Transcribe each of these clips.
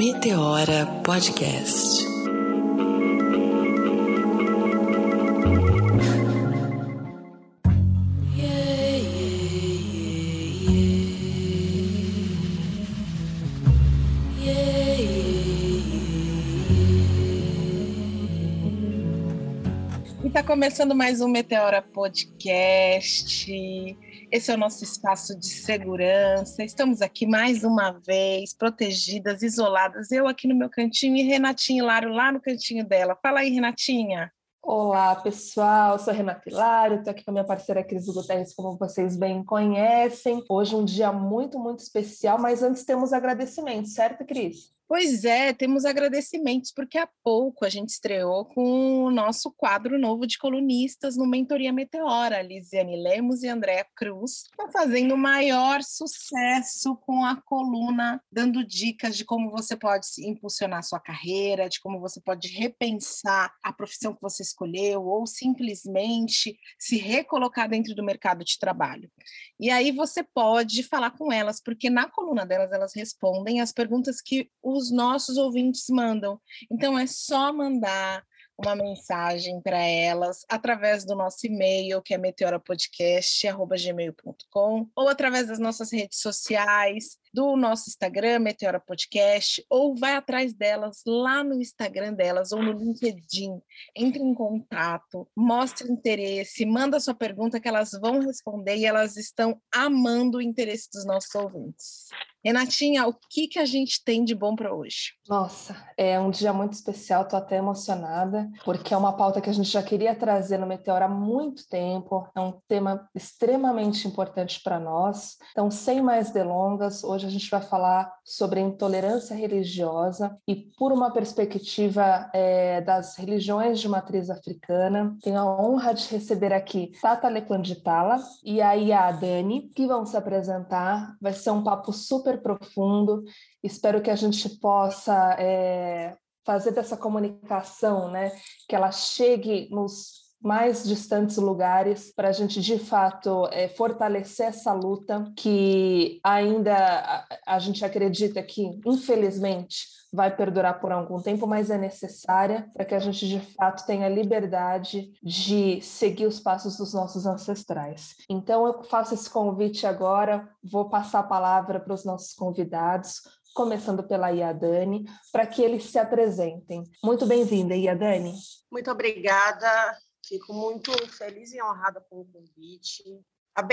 Meteora Podcast. Está começando mais um Meteora Podcast. Esse é o nosso espaço de segurança. Estamos aqui mais uma vez, protegidas, isoladas. Eu aqui no meu cantinho e Renatinha Hilário lá no cantinho dela. Fala aí, Renatinha. Olá, pessoal. Eu sou a Renata Hilário, estou aqui com a minha parceira Cris Guterres, como vocês bem conhecem. Hoje um dia muito, muito especial, mas antes temos agradecimentos, certo, Cris? Pois é, temos agradecimentos, porque há pouco a gente estreou com o nosso quadro novo de colunistas no Mentoria Meteora. Lisiane Lemos e Andréa Cruz estão fazendo o maior sucesso com a coluna, dando dicas de como você pode impulsionar sua carreira, de como você pode repensar a profissão que você escolheu, ou simplesmente se recolocar dentro do mercado de trabalho. E aí você pode falar com elas, porque na coluna delas elas respondem as perguntas que o os nossos ouvintes mandam. Então é só mandar uma mensagem para elas através do nosso e-mail, que é meteorapodcast.gmail.com, ou através das nossas redes sociais, do nosso Instagram, Meteora Podcast, ou vai atrás delas lá no Instagram delas ou no LinkedIn. Entre em contato, mostre interesse, manda sua pergunta que elas vão responder e elas estão amando o interesse dos nossos ouvintes. Renatinha, o que, que a gente tem de bom para hoje? Nossa, é um dia muito especial, estou até emocionada, porque é uma pauta que a gente já queria trazer no Meteora há muito tempo, é um tema extremamente importante para nós. Então, sem mais delongas, hoje a gente vai falar sobre intolerância religiosa e por uma perspectiva é, das religiões de matriz africana. Tenho a honra de receber aqui Tata Lequanditala e a Ia Dani, que vão se apresentar. Vai ser um papo super profundo. Espero que a gente possa é, fazer dessa comunicação, né, que ela chegue nos mais distantes lugares para a gente de fato é, fortalecer essa luta que ainda a, a gente acredita que infelizmente vai perdurar por algum tempo, mas é necessária para que a gente de fato tenha liberdade de seguir os passos dos nossos ancestrais. Então eu faço esse convite agora, vou passar a palavra para os nossos convidados, começando pela Iadane, para que eles se apresentem. Muito bem-vinda, Iadane. Muito obrigada. Fico muito feliz e honrada com o convite. A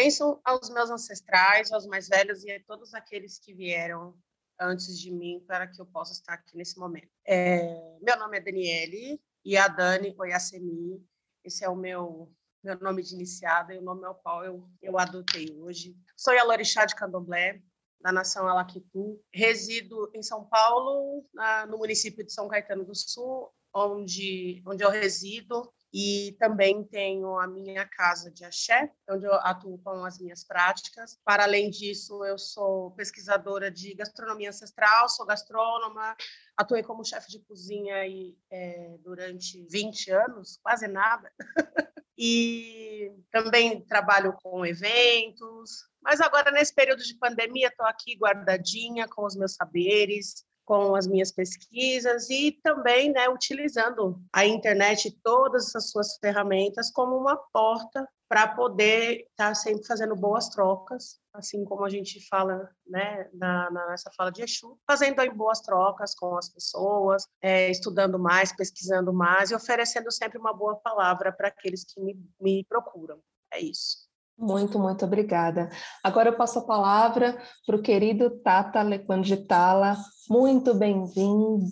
aos meus ancestrais, aos mais velhos e a todos aqueles que vieram antes de mim para que eu possa estar aqui nesse momento. É, meu nome é Daniele e a Dani Oyasemi. Esse é o meu meu nome de iniciada e o nome ao qual eu, eu adotei hoje. Sou Yalorixá de Candomblé, da nação Alaquitu. Resido em São Paulo, na, no município de São Caetano do Sul, onde, onde eu resido e também tenho a minha casa de axé, onde eu atuo com as minhas práticas. Para além disso, eu sou pesquisadora de gastronomia ancestral, sou gastrônoma, atuei como chefe de cozinha aí, é, durante 20 anos, quase nada. e também trabalho com eventos, mas agora, nesse período de pandemia, estou aqui guardadinha com os meus saberes, com as minhas pesquisas e também né, utilizando a internet e todas as suas ferramentas como uma porta para poder estar tá sempre fazendo boas trocas, assim como a gente fala né, na, na nessa fala de Exu, fazendo aí boas trocas com as pessoas, é, estudando mais, pesquisando mais e oferecendo sempre uma boa palavra para aqueles que me, me procuram. É isso. Muito, muito obrigada. Agora eu passo a palavra para o querido Tata Lequanditala. Muito bem-vindo.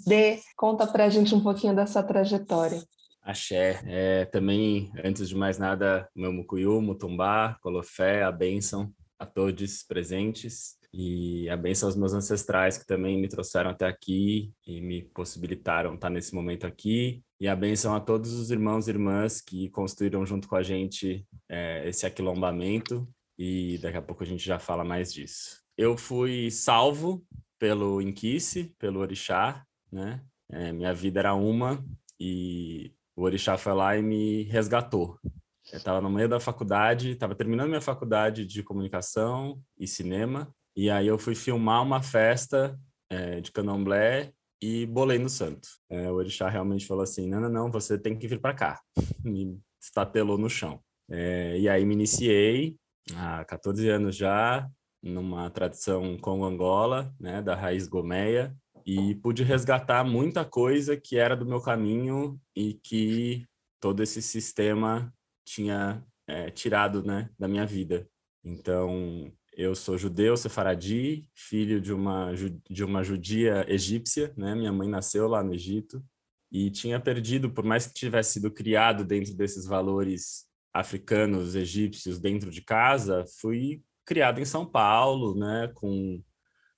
Conta para a gente um pouquinho da sua trajetória. Axé. É, também, antes de mais nada, meu mucuyu, mutumbá, colofé, a bênção a todos presentes e a bênção aos meus ancestrais que também me trouxeram até aqui e me possibilitaram estar nesse momento aqui e a bênção a todos os irmãos e irmãs que construíram junto com a gente é, esse aquilombamento e daqui a pouco a gente já fala mais disso. Eu fui salvo pelo Inquice, pelo Orixá, né? É, minha vida era uma e o Orixá foi lá e me resgatou. Eu estava no meio da faculdade, estava terminando minha faculdade de comunicação e cinema, e aí eu fui filmar uma festa é, de candomblé e bolei no santo. É, o orixá realmente falou assim, não, não, não, você tem que vir para cá. Me estatelou no chão. É, e aí me iniciei há 14 anos já, numa tradição Congo-Angola, né, da raiz gomeia, e pude resgatar muita coisa que era do meu caminho e que todo esse sistema tinha é, tirado né, da minha vida. Então, eu sou judeu, sefaradi, filho de uma, de uma judia egípcia, né? Minha mãe nasceu lá no Egito e tinha perdido, por mais que tivesse sido criado dentro desses valores africanos, egípcios dentro de casa, fui criado em São Paulo, né, com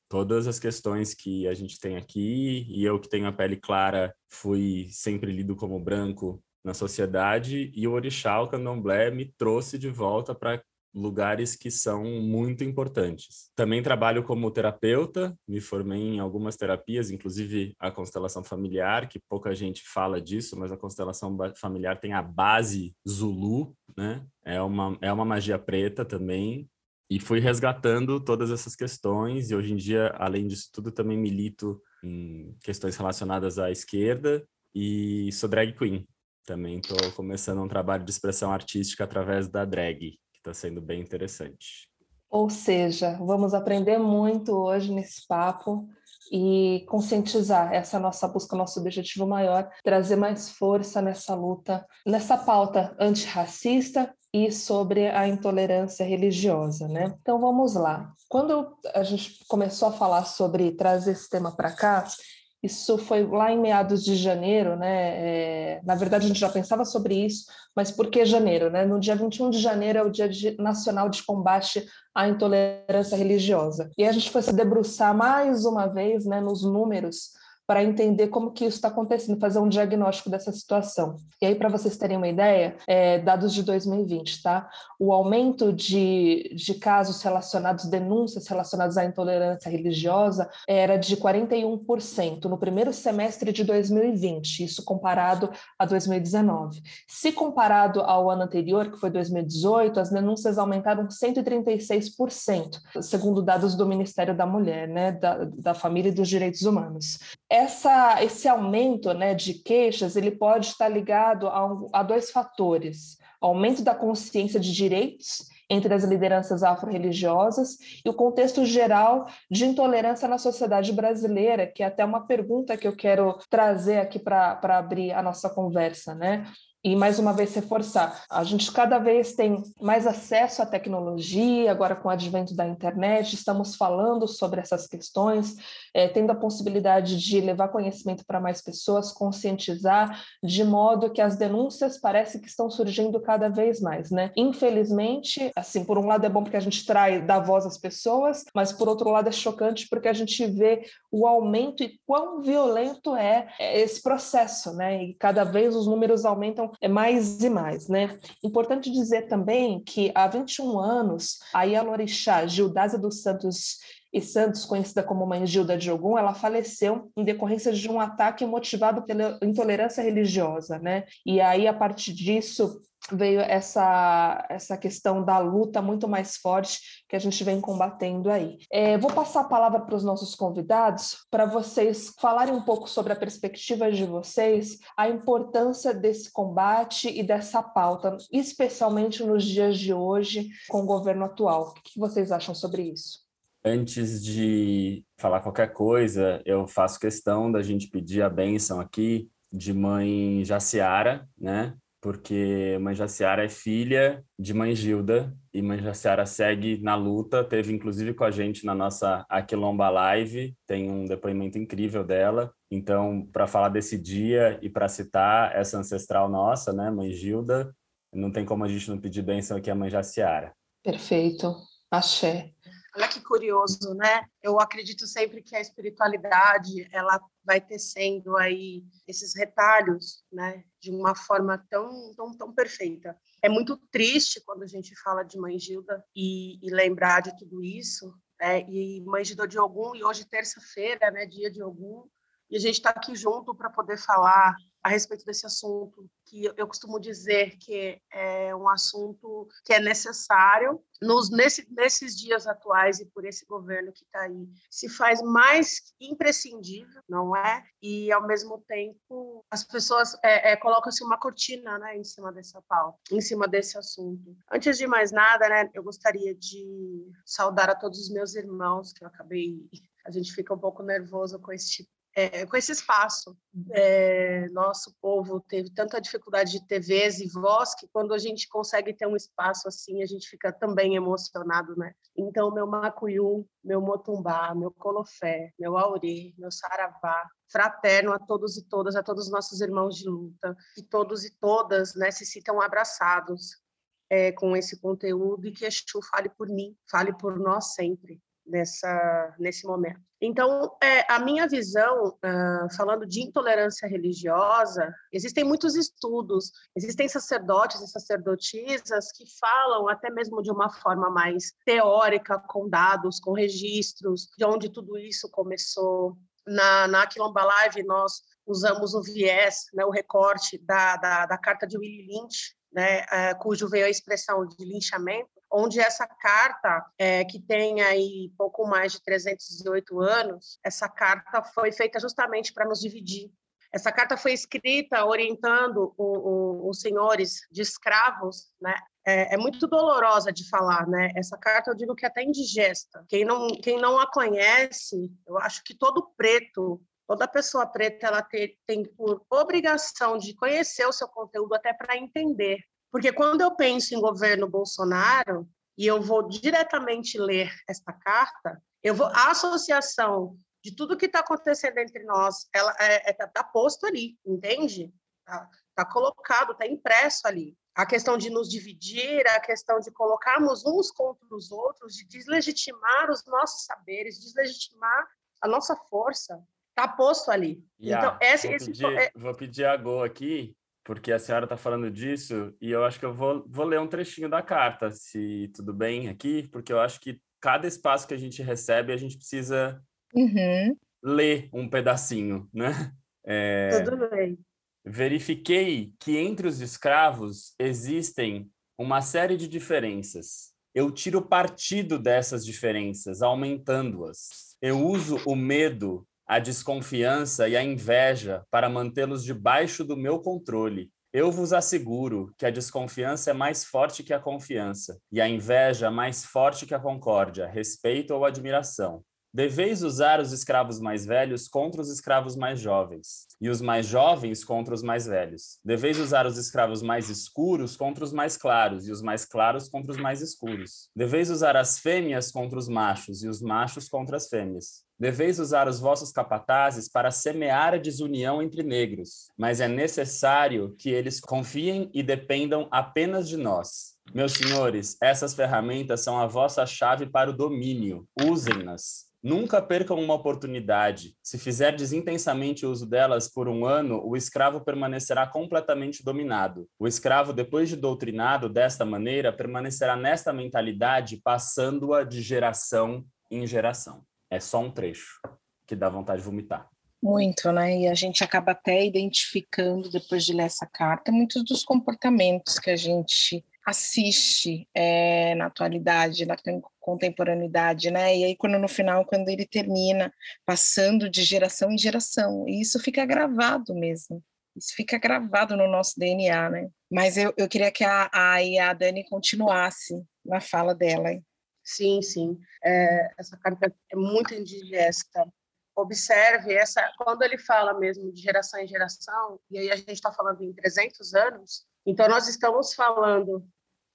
todas as questões que a gente tem aqui, e eu que tenho a pele clara, fui sempre lido como branco na sociedade, e o orixá, o candomblé, me trouxe de volta para lugares que são muito importantes. Também trabalho como terapeuta, me formei em algumas terapias, inclusive a constelação familiar, que pouca gente fala disso, mas a constelação familiar tem a base Zulu, né? É uma, é uma magia preta também, e fui resgatando todas essas questões e hoje em dia, além disso tudo, também milito em questões relacionadas à esquerda e sou drag queen. Também estou começando um trabalho de expressão artística através da drag, está sendo bem interessante. Ou seja, vamos aprender muito hoje nesse papo e conscientizar essa nossa busca, nosso objetivo maior, trazer mais força nessa luta, nessa pauta antirracista e sobre a intolerância religiosa, né? Então vamos lá. Quando a gente começou a falar sobre trazer esse tema para cá, isso foi lá em meados de janeiro, né? É, na verdade, a gente já pensava sobre isso, mas por que janeiro? Né? No dia 21 de janeiro é o Dia Nacional de Combate à Intolerância Religiosa. E a gente foi se debruçar mais uma vez né, nos números para entender como que isso está acontecendo, fazer um diagnóstico dessa situação. E aí, para vocês terem uma ideia, é, dados de 2020, tá? O aumento de, de casos relacionados, denúncias relacionadas à intolerância religiosa, era de 41% no primeiro semestre de 2020, isso comparado a 2019. Se comparado ao ano anterior, que foi 2018, as denúncias aumentaram 136%, segundo dados do Ministério da Mulher, né, da, da Família e dos Direitos Humanos essa, esse aumento né, de queixas ele pode estar ligado a, um, a dois fatores: aumento da consciência de direitos entre as lideranças afro-religiosas e o contexto geral de intolerância na sociedade brasileira, que é até uma pergunta que eu quero trazer aqui para abrir a nossa conversa, né? E mais uma vez reforçar, a gente cada vez tem mais acesso à tecnologia, agora com o advento da internet, estamos falando sobre essas questões, é, tendo a possibilidade de levar conhecimento para mais pessoas, conscientizar, de modo que as denúncias parece que estão surgindo cada vez mais, né? Infelizmente, assim, por um lado é bom porque a gente traz, dá voz às pessoas, mas por outro lado é chocante porque a gente vê o aumento e quão violento é esse processo, né? E cada vez os números aumentam é mais e mais, né? Importante dizer também que há 21 anos, a Yalorixá Gildásia dos Santos e Santos, conhecida como Mãe Gilda de Ogum, ela faleceu em decorrência de um ataque motivado pela intolerância religiosa, né? E aí, a partir disso, veio essa, essa questão da luta muito mais forte que a gente vem combatendo aí. É, vou passar a palavra para os nossos convidados para vocês falarem um pouco sobre a perspectiva de vocês, a importância desse combate e dessa pauta, especialmente nos dias de hoje com o governo atual. O que vocês acham sobre isso? Antes de falar qualquer coisa, eu faço questão da gente pedir a bênção aqui de mãe Jaciara, né? porque Mãe Jaciara é filha de Mãe Gilda e Mãe Jaciara segue na luta, teve inclusive com a gente na nossa Aquilomba Live, tem um depoimento incrível dela. Então, para falar desse dia e para citar essa ancestral nossa, né, Mãe Gilda, não tem como a gente não pedir bênção aqui a Mãe Jaciara. Perfeito. Axé. Olha que curioso, né? Eu acredito sempre que a espiritualidade ela vai tecendo aí esses retalhos, né? De uma forma tão tão tão perfeita. É muito triste quando a gente fala de Mãe Gilda e, e lembrar de tudo isso. Né? E Mãe Gilda de Ogum e hoje terça-feira, né? Dia de Ogum. e a gente está aqui junto para poder falar a respeito desse assunto, que eu costumo dizer que é um assunto que é necessário nos, nesse, nesses dias atuais e por esse governo que está aí. Se faz mais imprescindível, não é? E, ao mesmo tempo, as pessoas é, é, colocam-se uma cortina né, em cima dessa pauta, em cima desse assunto. Antes de mais nada, né, eu gostaria de saudar a todos os meus irmãos, que eu acabei a gente fica um pouco nervoso com esse tipo é, com esse espaço. É, nosso povo teve tanta dificuldade de vez e voz que quando a gente consegue ter um espaço assim, a gente fica também emocionado, né? Então, meu macuyu, meu motumbá, meu colofé, meu aurê, meu saravá, fraterno a todos e todas, a todos os nossos irmãos de luta, e todos e todas né, se sintam abraçados é, com esse conteúdo e que Exu fale por mim, fale por nós sempre nessa, nesse momento. Então, é, a minha visão, uh, falando de intolerância religiosa, existem muitos estudos, existem sacerdotes e sacerdotisas que falam até mesmo de uma forma mais teórica, com dados, com registros, de onde tudo isso começou. Na, na Quilomba Live, nós usamos o viés, né, o recorte da, da, da carta de Willie Lynch, né, uh, cujo veio a expressão de linchamento, onde essa carta, é, que tem aí pouco mais de 308 anos, essa carta foi feita justamente para nos dividir. Essa carta foi escrita orientando o, o, os senhores de escravos, né? É, é, muito dolorosa de falar, né? Essa carta eu digo que é até indigesta. Quem não, quem não a conhece, eu acho que todo preto toda pessoa preta ela tem, tem por obrigação de conhecer o seu conteúdo até para entender porque quando eu penso em governo Bolsonaro, e eu vou diretamente ler esta carta, eu vou a associação de tudo que está acontecendo entre nós, ela está é, é, tá, tá posto ali, entende? Está tá colocado, está impresso ali. A questão de nos dividir, a questão de colocarmos uns contra os outros, de deslegitimar os nossos saberes, deslegitimar a nossa força, está posto ali. Yeah, então, esse, vou, esse, pedir, é... vou pedir a Go aqui porque a senhora está falando disso e eu acho que eu vou, vou ler um trechinho da carta, se tudo bem aqui, porque eu acho que cada espaço que a gente recebe, a gente precisa uhum. ler um pedacinho, né? É, tudo bem. Verifiquei que entre os escravos existem uma série de diferenças. Eu tiro partido dessas diferenças, aumentando-as. Eu uso o medo a desconfiança e a inveja para mantê-los debaixo do meu controle. Eu vos asseguro que a desconfiança é mais forte que a confiança, e a inveja mais forte que a concórdia, respeito ou admiração. Deveis usar os escravos mais velhos contra os escravos mais jovens, e os mais jovens contra os mais velhos. Deveis usar os escravos mais escuros contra os mais claros, e os mais claros contra os mais escuros. Deveis usar as fêmeas contra os machos, e os machos contra as fêmeas. Deveis usar os vossos capatazes para semear a desunião entre negros, mas é necessário que eles confiem e dependam apenas de nós. Meus senhores, essas ferramentas são a vossa chave para o domínio. Usem-nas. Nunca percam uma oportunidade. Se fizerdes intensamente uso delas por um ano, o escravo permanecerá completamente dominado. O escravo, depois de doutrinado desta maneira, permanecerá nesta mentalidade, passando-a de geração em geração. É só um trecho que dá vontade de vomitar. Muito, né? E a gente acaba até identificando, depois de ler essa carta, muitos dos comportamentos que a gente assiste é, na atualidade, na contemporaneidade, né? E aí, quando no final, quando ele termina, passando de geração em geração, e isso fica gravado mesmo. Isso fica gravado no nosso DNA, né? Mas eu, eu queria que a, a, a Dani continuasse na fala dela. Sim, sim. É, essa carta é muito indigesta. Observe essa quando ele fala mesmo de geração em geração, e aí a gente está falando em 300 anos, então nós estamos falando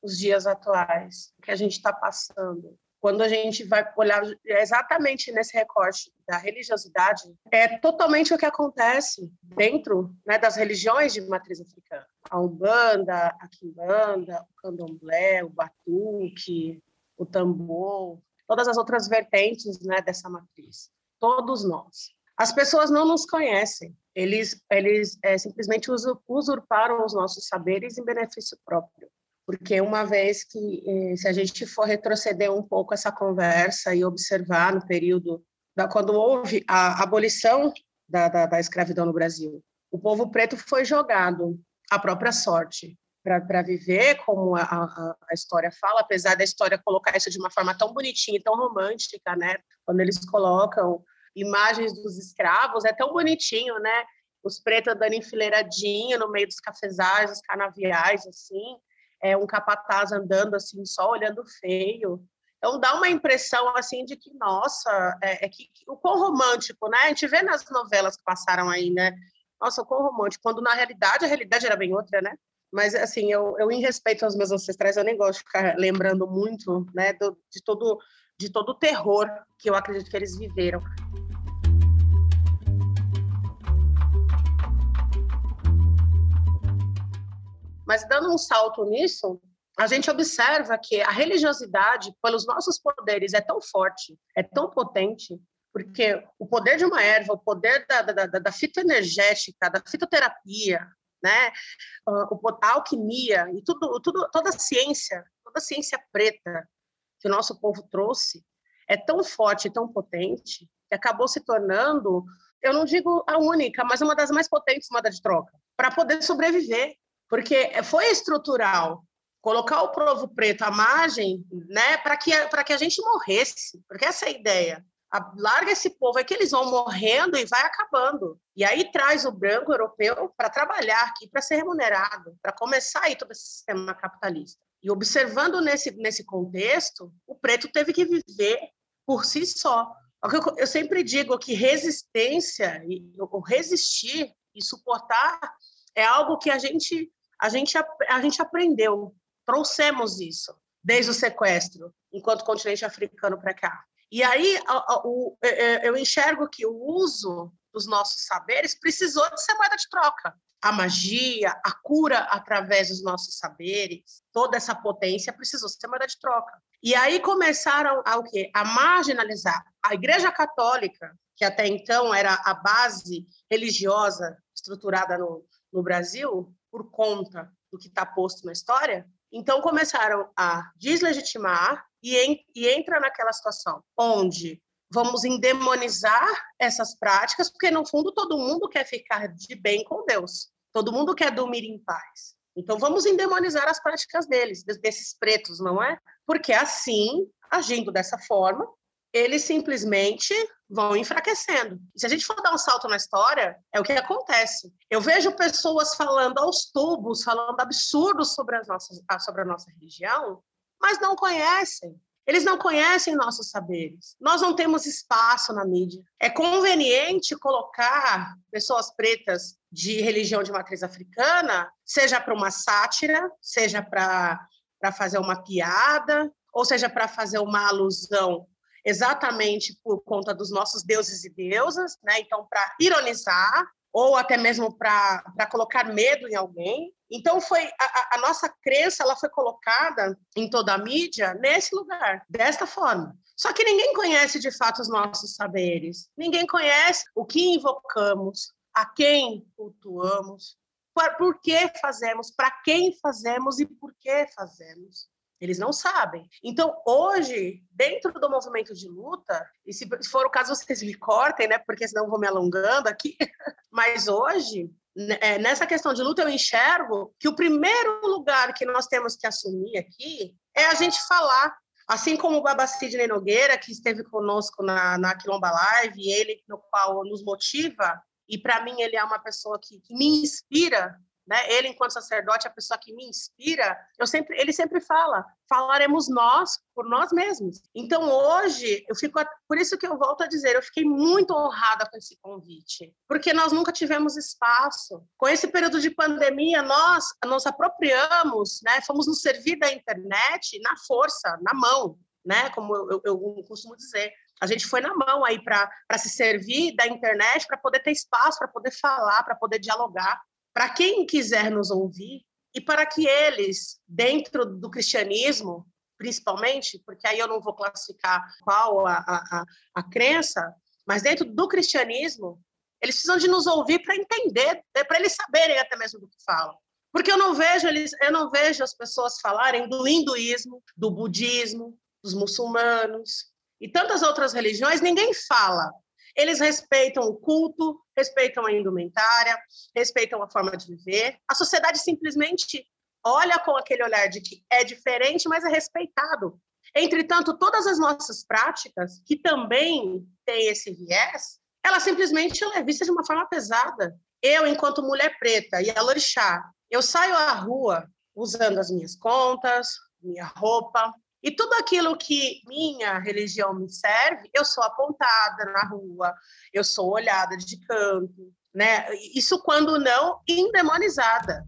os dias atuais, que a gente está passando. Quando a gente vai olhar exatamente nesse recorte da religiosidade, é totalmente o que acontece dentro né, das religiões de matriz africana. A Umbanda, a Quimbanda, o Candomblé, o Batuque, o tambor, todas as outras vertentes né, dessa matriz. Todos nós. As pessoas não nos conhecem. Eles, eles é, simplesmente usurparam os nossos saberes em benefício próprio. Porque uma vez que, eh, se a gente for retroceder um pouco essa conversa e observar no período da, quando houve a abolição da, da, da escravidão no Brasil. O povo preto foi jogado à própria sorte para viver, como a, a, a, história fala, apesar da história colocar isso de uma forma tão bonitinha e tão romântica, né? Quando eles colocam imagens dos escravos, é tão bonitinho, né? Os pretos andando enfileiradinho no meio dos cafezais, os canaviais, assim, é um capataz andando assim, só olhando feio. Então dá uma impressão assim de que, nossa, é, é que, que, o quão romântico, né? A gente vê nas novelas que passaram aí, né? Nossa, o quão romântico, quando na realidade a realidade era bem outra, né? Mas, assim, eu, eu, em respeito aos meus ancestrais, eu nem gosto de ficar lembrando muito, né, do, de, todo, de todo o terror que eu acredito que eles viveram. Mas, dando um salto nisso, a gente observa que a religiosidade, pelos nossos poderes, é tão forte, é tão potente, porque o poder de uma erva, o poder da, da, da, da fitoenergética, da fitoterapia, né? a alquimia e tudo, tudo, toda a ciência, toda a ciência preta que o nosso povo trouxe é tão forte, tão potente que acabou se tornando, eu não digo a única, mas uma das mais potentes moeda de troca para poder sobreviver, porque foi estrutural colocar o povo preto à margem, né, para que para que a gente morresse, porque essa é a ideia larga esse povo, é que eles vão morrendo e vai acabando. E aí traz o branco europeu para trabalhar aqui, para ser remunerado, para começar aí todo esse sistema capitalista. E observando nesse, nesse contexto, o preto teve que viver por si só. Eu, eu sempre digo que resistência, o resistir e suportar é algo que a gente, a gente, a gente aprendeu, trouxemos isso desde o sequestro, enquanto continente africano para cá. E aí é, é, eu enxergo que o uso dos nossos saberes precisou de ser moeda de troca. A magia, a cura através dos nossos saberes, toda essa potência precisou ser moeda de troca. E aí começaram a o quê? A marginalizar a Igreja Católica, que até então era a base religiosa estruturada no, no Brasil, por conta do que está posto na história. Então começaram a deslegitimar e, en, e entra naquela situação onde vamos endemonizar essas práticas, porque no fundo todo mundo quer ficar de bem com Deus, todo mundo quer dormir em paz. Então vamos endemonizar as práticas deles, desses pretos, não é? Porque assim, agindo dessa forma, eles simplesmente vão enfraquecendo. Se a gente for dar um salto na história, é o que acontece. Eu vejo pessoas falando aos tubos, falando absurdos sobre, as nossas, sobre a nossa religião, mas não conhecem. Eles não conhecem nossos saberes. Nós não temos espaço na mídia. É conveniente colocar pessoas pretas de religião de matriz africana, seja para uma sátira, seja para fazer uma piada, ou seja para fazer uma alusão exatamente por conta dos nossos deuses e deusas, né? Então, para ironizar, ou até mesmo para colocar medo em alguém. Então foi a, a, nossa crença, ela foi colocada em toda a mídia nesse lugar, desta forma. Só que ninguém conhece de fato os nossos saberes. Ninguém conhece o que invocamos, a quem cultuamos, por, por que fazemos, para quem fazemos e por que fazemos. Eles não sabem. Então, hoje, dentro do movimento de luta, e se for o caso, vocês me cortem, né? Porque senão eu vou me alongando aqui. Mas hoje, né, é, nessa questão de luta, eu enxergo que o primeiro lugar que nós temos que assumir aqui é a gente falar. Assim como o Baba Sidney Nogueira, que esteve conosco na, na Quilomba Live, ele no qual nos motiva, e para mim ele é uma pessoa que, que me inspira né? Ele, enquanto sacerdote, é a pessoa que me inspira, eu sempre, ele sempre fala: falaremos nós por nós mesmos. Então, hoje, eu fico, por isso que eu volto a dizer, eu fiquei muito honrada com esse convite, porque nós nunca tivemos espaço. Com esse período de pandemia, nós nos apropriamos, né? Fomos nos servir da internet na força, na mão, né? Como eu, eu, eu costumo dizer. A gente foi na mão aí para se servir da internet para poder ter espaço, para poder falar, para poder dialogar para quem quiser nos ouvir e para que eles, dentro do cristianismo, principalmente, porque aí eu não vou classificar qual a, a, a crença, mas dentro do cristianismo, eles precisam de nos ouvir para entender, né, para eles saberem até mesmo do que falam. Porque eu não vejo eles, eu não vejo as pessoas falarem do hinduísmo, do budismo, dos muçulmanos e tantas outras religiões, ninguém fala. Eles respeitam o culto, respeitam a indumentária, respeitam a forma de viver. A sociedade simplesmente olha com aquele olhar de que é diferente, mas é respeitado. Entretanto, todas as nossas práticas, que também têm esse viés, ela simplesmente é vista de uma forma pesada. Eu, enquanto mulher preta e a Lorixá, eu saio à rua usando as minhas contas, minha roupa, e tudo aquilo que minha religião me serve, eu sou apontada na rua, eu sou olhada de canto, né? Isso quando não endemonizada.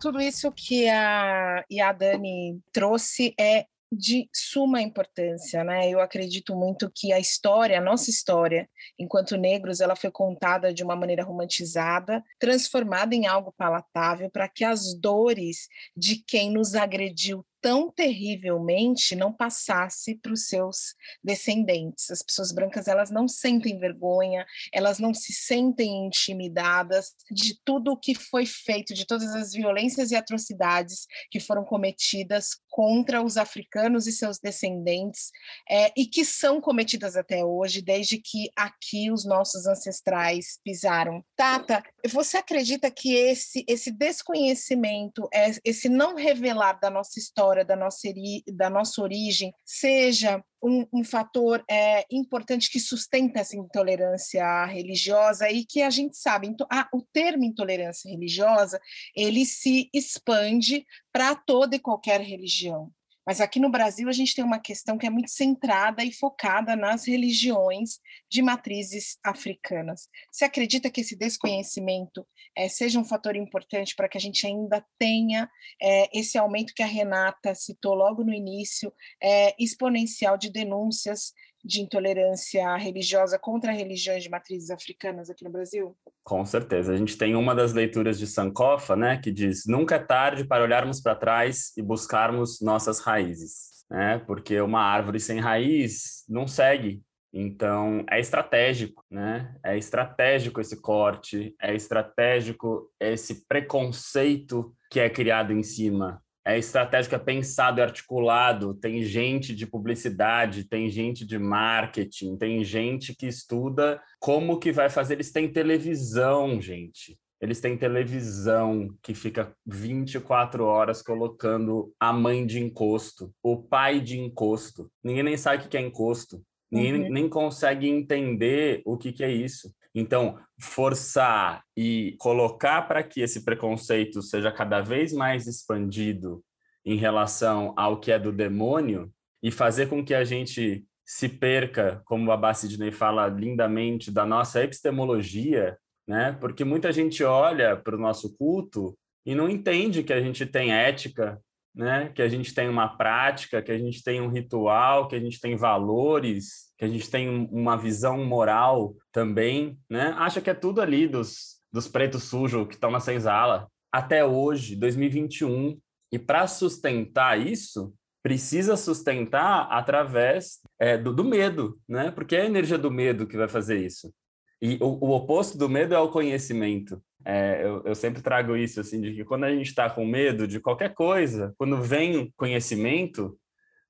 Tudo isso que a, e a Dani trouxe é de suma importância, né? Eu acredito muito que a história, a nossa história, enquanto negros, ela foi contada de uma maneira romantizada, transformada em algo palatável para que as dores de quem nos agrediu tão terrivelmente não passasse para os seus descendentes. As pessoas brancas elas não sentem vergonha, elas não se sentem intimidadas de tudo o que foi feito, de todas as violências e atrocidades que foram cometidas contra os africanos e seus descendentes é, e que são cometidas até hoje, desde que aqui os nossos ancestrais pisaram. Tata, você acredita que esse esse desconhecimento, é, esse não revelar da nossa história história, da nossa, da nossa origem, seja um, um fator é, importante que sustenta essa intolerância religiosa e que a gente sabe, ah, o termo intolerância religiosa, ele se expande para toda e qualquer religião. Mas aqui no Brasil a gente tem uma questão que é muito centrada e focada nas religiões de matrizes africanas. Você acredita que esse desconhecimento é, seja um fator importante para que a gente ainda tenha é, esse aumento que a Renata citou logo no início, é, exponencial de denúncias de intolerância religiosa contra religiões de matrizes africanas aqui no Brasil? Com certeza. A gente tem uma das leituras de Sankofa, né, que diz: nunca é tarde para olharmos para trás e buscarmos nossas raízes, né? Porque uma árvore sem raiz não segue. Então, é estratégico, né? É estratégico esse corte, é estratégico esse preconceito que é criado em cima é estratégico, é pensado, é articulado. Tem gente de publicidade, tem gente de marketing, tem gente que estuda como que vai fazer. Eles têm televisão, gente. Eles têm televisão que fica 24 horas colocando a mãe de encosto, o pai de encosto. Ninguém nem sabe o que é encosto. Ninguém uhum. nem consegue entender o que, que é isso. Então, forçar e colocar para que esse preconceito seja cada vez mais expandido em relação ao que é do demônio e fazer com que a gente se perca, como a Bassidney fala lindamente, da nossa epistemologia, né? Porque muita gente olha para o nosso culto e não entende que a gente tem ética, né? Que a gente tem uma prática, que a gente tem um ritual, que a gente tem valores, que a gente tem uma visão moral também, né? Acha que é tudo ali dos, dos pretos sujos que estão na senzala. Até hoje, 2021. E para sustentar isso, precisa sustentar através é, do, do, medo, né? Porque é a energia do medo que vai fazer isso. E o, o oposto do medo é o conhecimento. É, eu, eu, sempre trago isso, assim, de que quando a gente está com medo de qualquer coisa, quando vem conhecimento,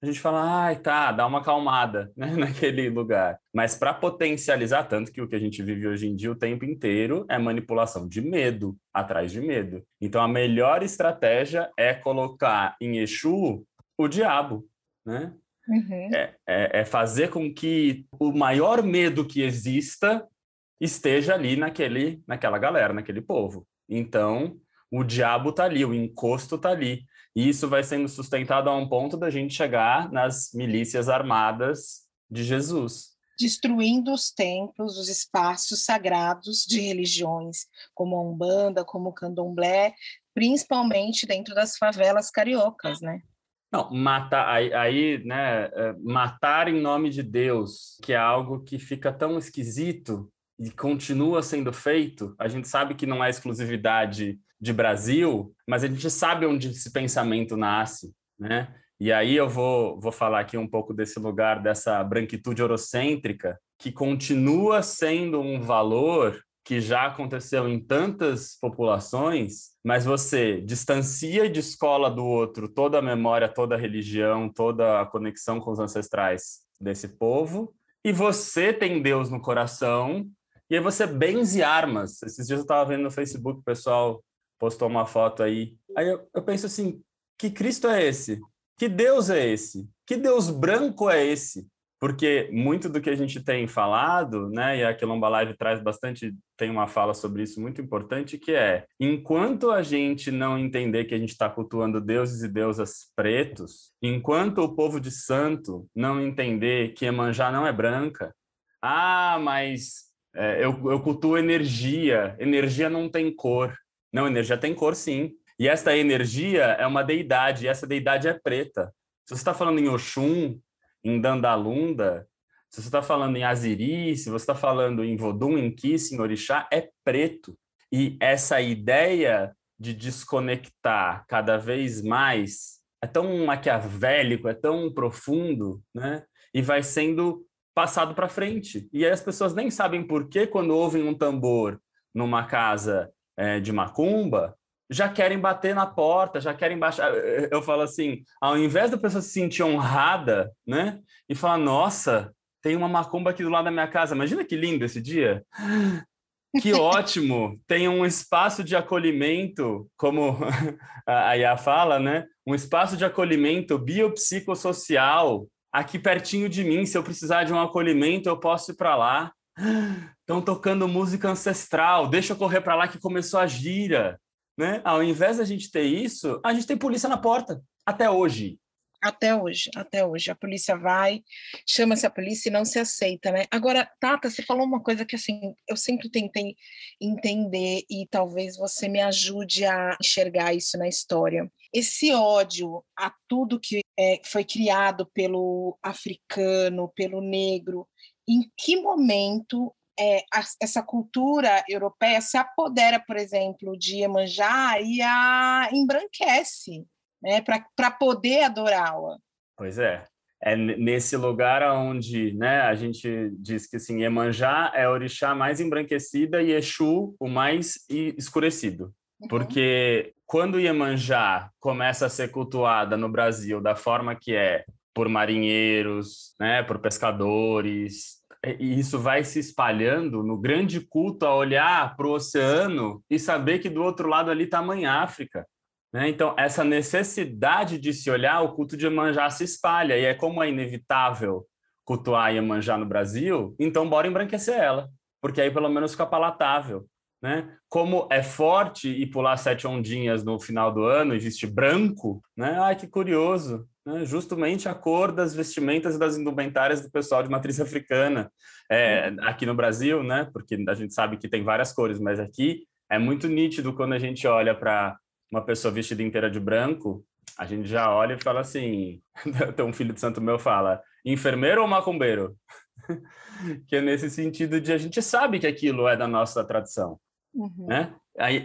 a gente fala, ai, tá, dá uma acalmada né, naquele lugar. Mas para potencializar, tanto que o que a gente vive hoje em dia o tempo inteiro é manipulação de medo, atrás de medo. Então a melhor estratégia é colocar em Exu o diabo, né? Uhum. É, é, é fazer com que o maior medo que exista esteja ali naquele, naquela galera, naquele povo. Então, o diabo tá ali, o encosto tá ali. E isso vai sendo sustentado a um ponto da gente chegar nas milícias armadas de Jesus. Destruindo os templos, os espaços sagrados de religiões, como a Umbanda, como o Candomblé, principalmente dentro das favelas cariocas, né? Não, matar aí, aí, né, é, matar em nome de Deus, que é algo que fica tão esquisito e continua sendo feito. A gente sabe que não é exclusividade de Brasil, mas a gente sabe onde esse pensamento nasce, né? E aí eu vou, vou falar aqui um pouco desse lugar, dessa branquitude eurocêntrica, que continua sendo um valor que já aconteceu em tantas populações, mas você distancia de escola do outro toda a memória, toda a religião, toda a conexão com os ancestrais desse povo, e você tem Deus no coração, e aí você benze armas. Esses dias eu estava vendo no Facebook, o pessoal postou uma foto aí. Aí eu, eu penso assim, que Cristo é esse? Que Deus é esse? Que Deus branco é esse? porque muito do que a gente tem falado, né, e a Quilomba Live traz bastante, tem uma fala sobre isso muito importante, que é, enquanto a gente não entender que a gente está cultuando deuses e deusas pretos, enquanto o povo de santo não entender que Emanjá não é branca, ah, mas é, eu, eu cultuo energia, energia não tem cor. Não, energia tem cor sim. E esta energia é uma deidade, e essa deidade é preta. Se você está falando em Oxum, em Dandalunda, se você está falando em Aziri, se você está falando em Vodum, em Kiss, em Orixá, é preto. E essa ideia de desconectar cada vez mais é tão maquiavélico, é tão profundo, né? E vai sendo passado para frente. E aí as pessoas nem sabem por que, quando ouvem um tambor numa casa é, de macumba, já querem bater na porta, já querem baixar. Eu falo assim, ao invés da pessoa se sentir honrada, né? E falar, nossa, tem uma macumba aqui do lado da minha casa. Imagina que lindo esse dia. Que ótimo! Tem um espaço de acolhimento, como a Yá fala, né? Um espaço de acolhimento biopsicossocial aqui pertinho de mim. Se eu precisar de um acolhimento, eu posso ir para lá. Estão tocando música ancestral. Deixa eu correr para lá que começou a gira né? Ao invés da gente ter isso, a gente tem polícia na porta, até hoje. Até hoje, até hoje. A polícia vai, chama-se a polícia e não se aceita, né? Agora, Tata, você falou uma coisa que, assim, eu sempre tentei entender e talvez você me ajude a enxergar isso na história. Esse ódio a tudo que é, foi criado pelo africano, pelo negro, em que momento é, a, essa cultura europeia se apodera, por exemplo, de Iemanjá e a embranquece, né, para poder adorá-la. Pois é. É nesse lugar onde né, a gente diz que assim, Iemanjá é a orixá mais embranquecida e Exu o mais escurecido. Uhum. Porque quando Iemanjá começa a ser cultuada no Brasil da forma que é, por marinheiros, né, por pescadores, e isso vai se espalhando no grande culto a olhar para o oceano e saber que do outro lado ali está a Mãe África. Né? Então, essa necessidade de se olhar, o culto de Iemanjá se espalha, e é como é inevitável cultuar Iemanjá no Brasil, então bora embranquecer ela, porque aí pelo menos fica palatável. Né? Como é forte e pular sete ondinhas no final do ano e vestir branco, né? Ai, que curioso né, justamente a cor das vestimentas e das indumentárias do pessoal de matriz africana. É, aqui no Brasil, né, porque a gente sabe que tem várias cores, mas aqui é muito nítido quando a gente olha para uma pessoa vestida inteira de branco, a gente já olha e fala assim, tem um filho de santo meu fala, enfermeiro ou macumbeiro? que é nesse sentido de a gente sabe que aquilo é da nossa tradição, uhum. né?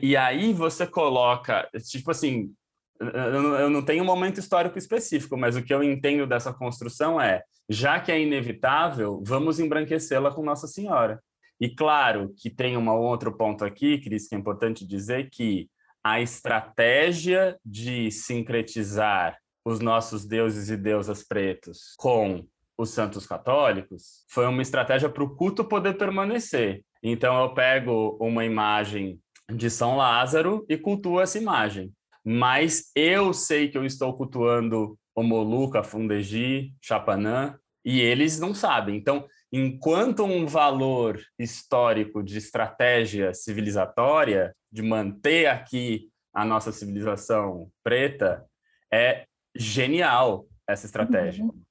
E aí você coloca, tipo assim, eu não tenho um momento histórico específico, mas o que eu entendo dessa construção é, já que é inevitável, vamos embranquecê-la com Nossa Senhora. E claro que tem um outro ponto aqui, Cris, que é importante dizer que a estratégia de sincretizar os nossos deuses e deusas pretos com os santos católicos foi uma estratégia para o culto poder permanecer. Então eu pego uma imagem de São Lázaro e cultuo essa imagem mas eu sei que eu estou cultuando o Moluca, Fundeji, Chapanã, e eles não sabem. Então, enquanto um valor histórico de estratégia civilizatória, de manter aqui a nossa civilização preta, é genial essa estratégia. Uhum.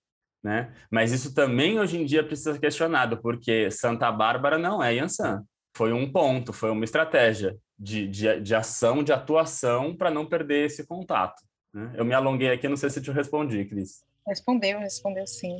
Né? Mas isso também hoje em dia precisa ser questionado, porque Santa Bárbara não é Yansan. Foi um ponto, foi uma estratégia de, de, de ação, de atuação, para não perder esse contato. Né? Eu me alonguei aqui, não sei se te respondi, Cris. Respondeu, respondeu sim.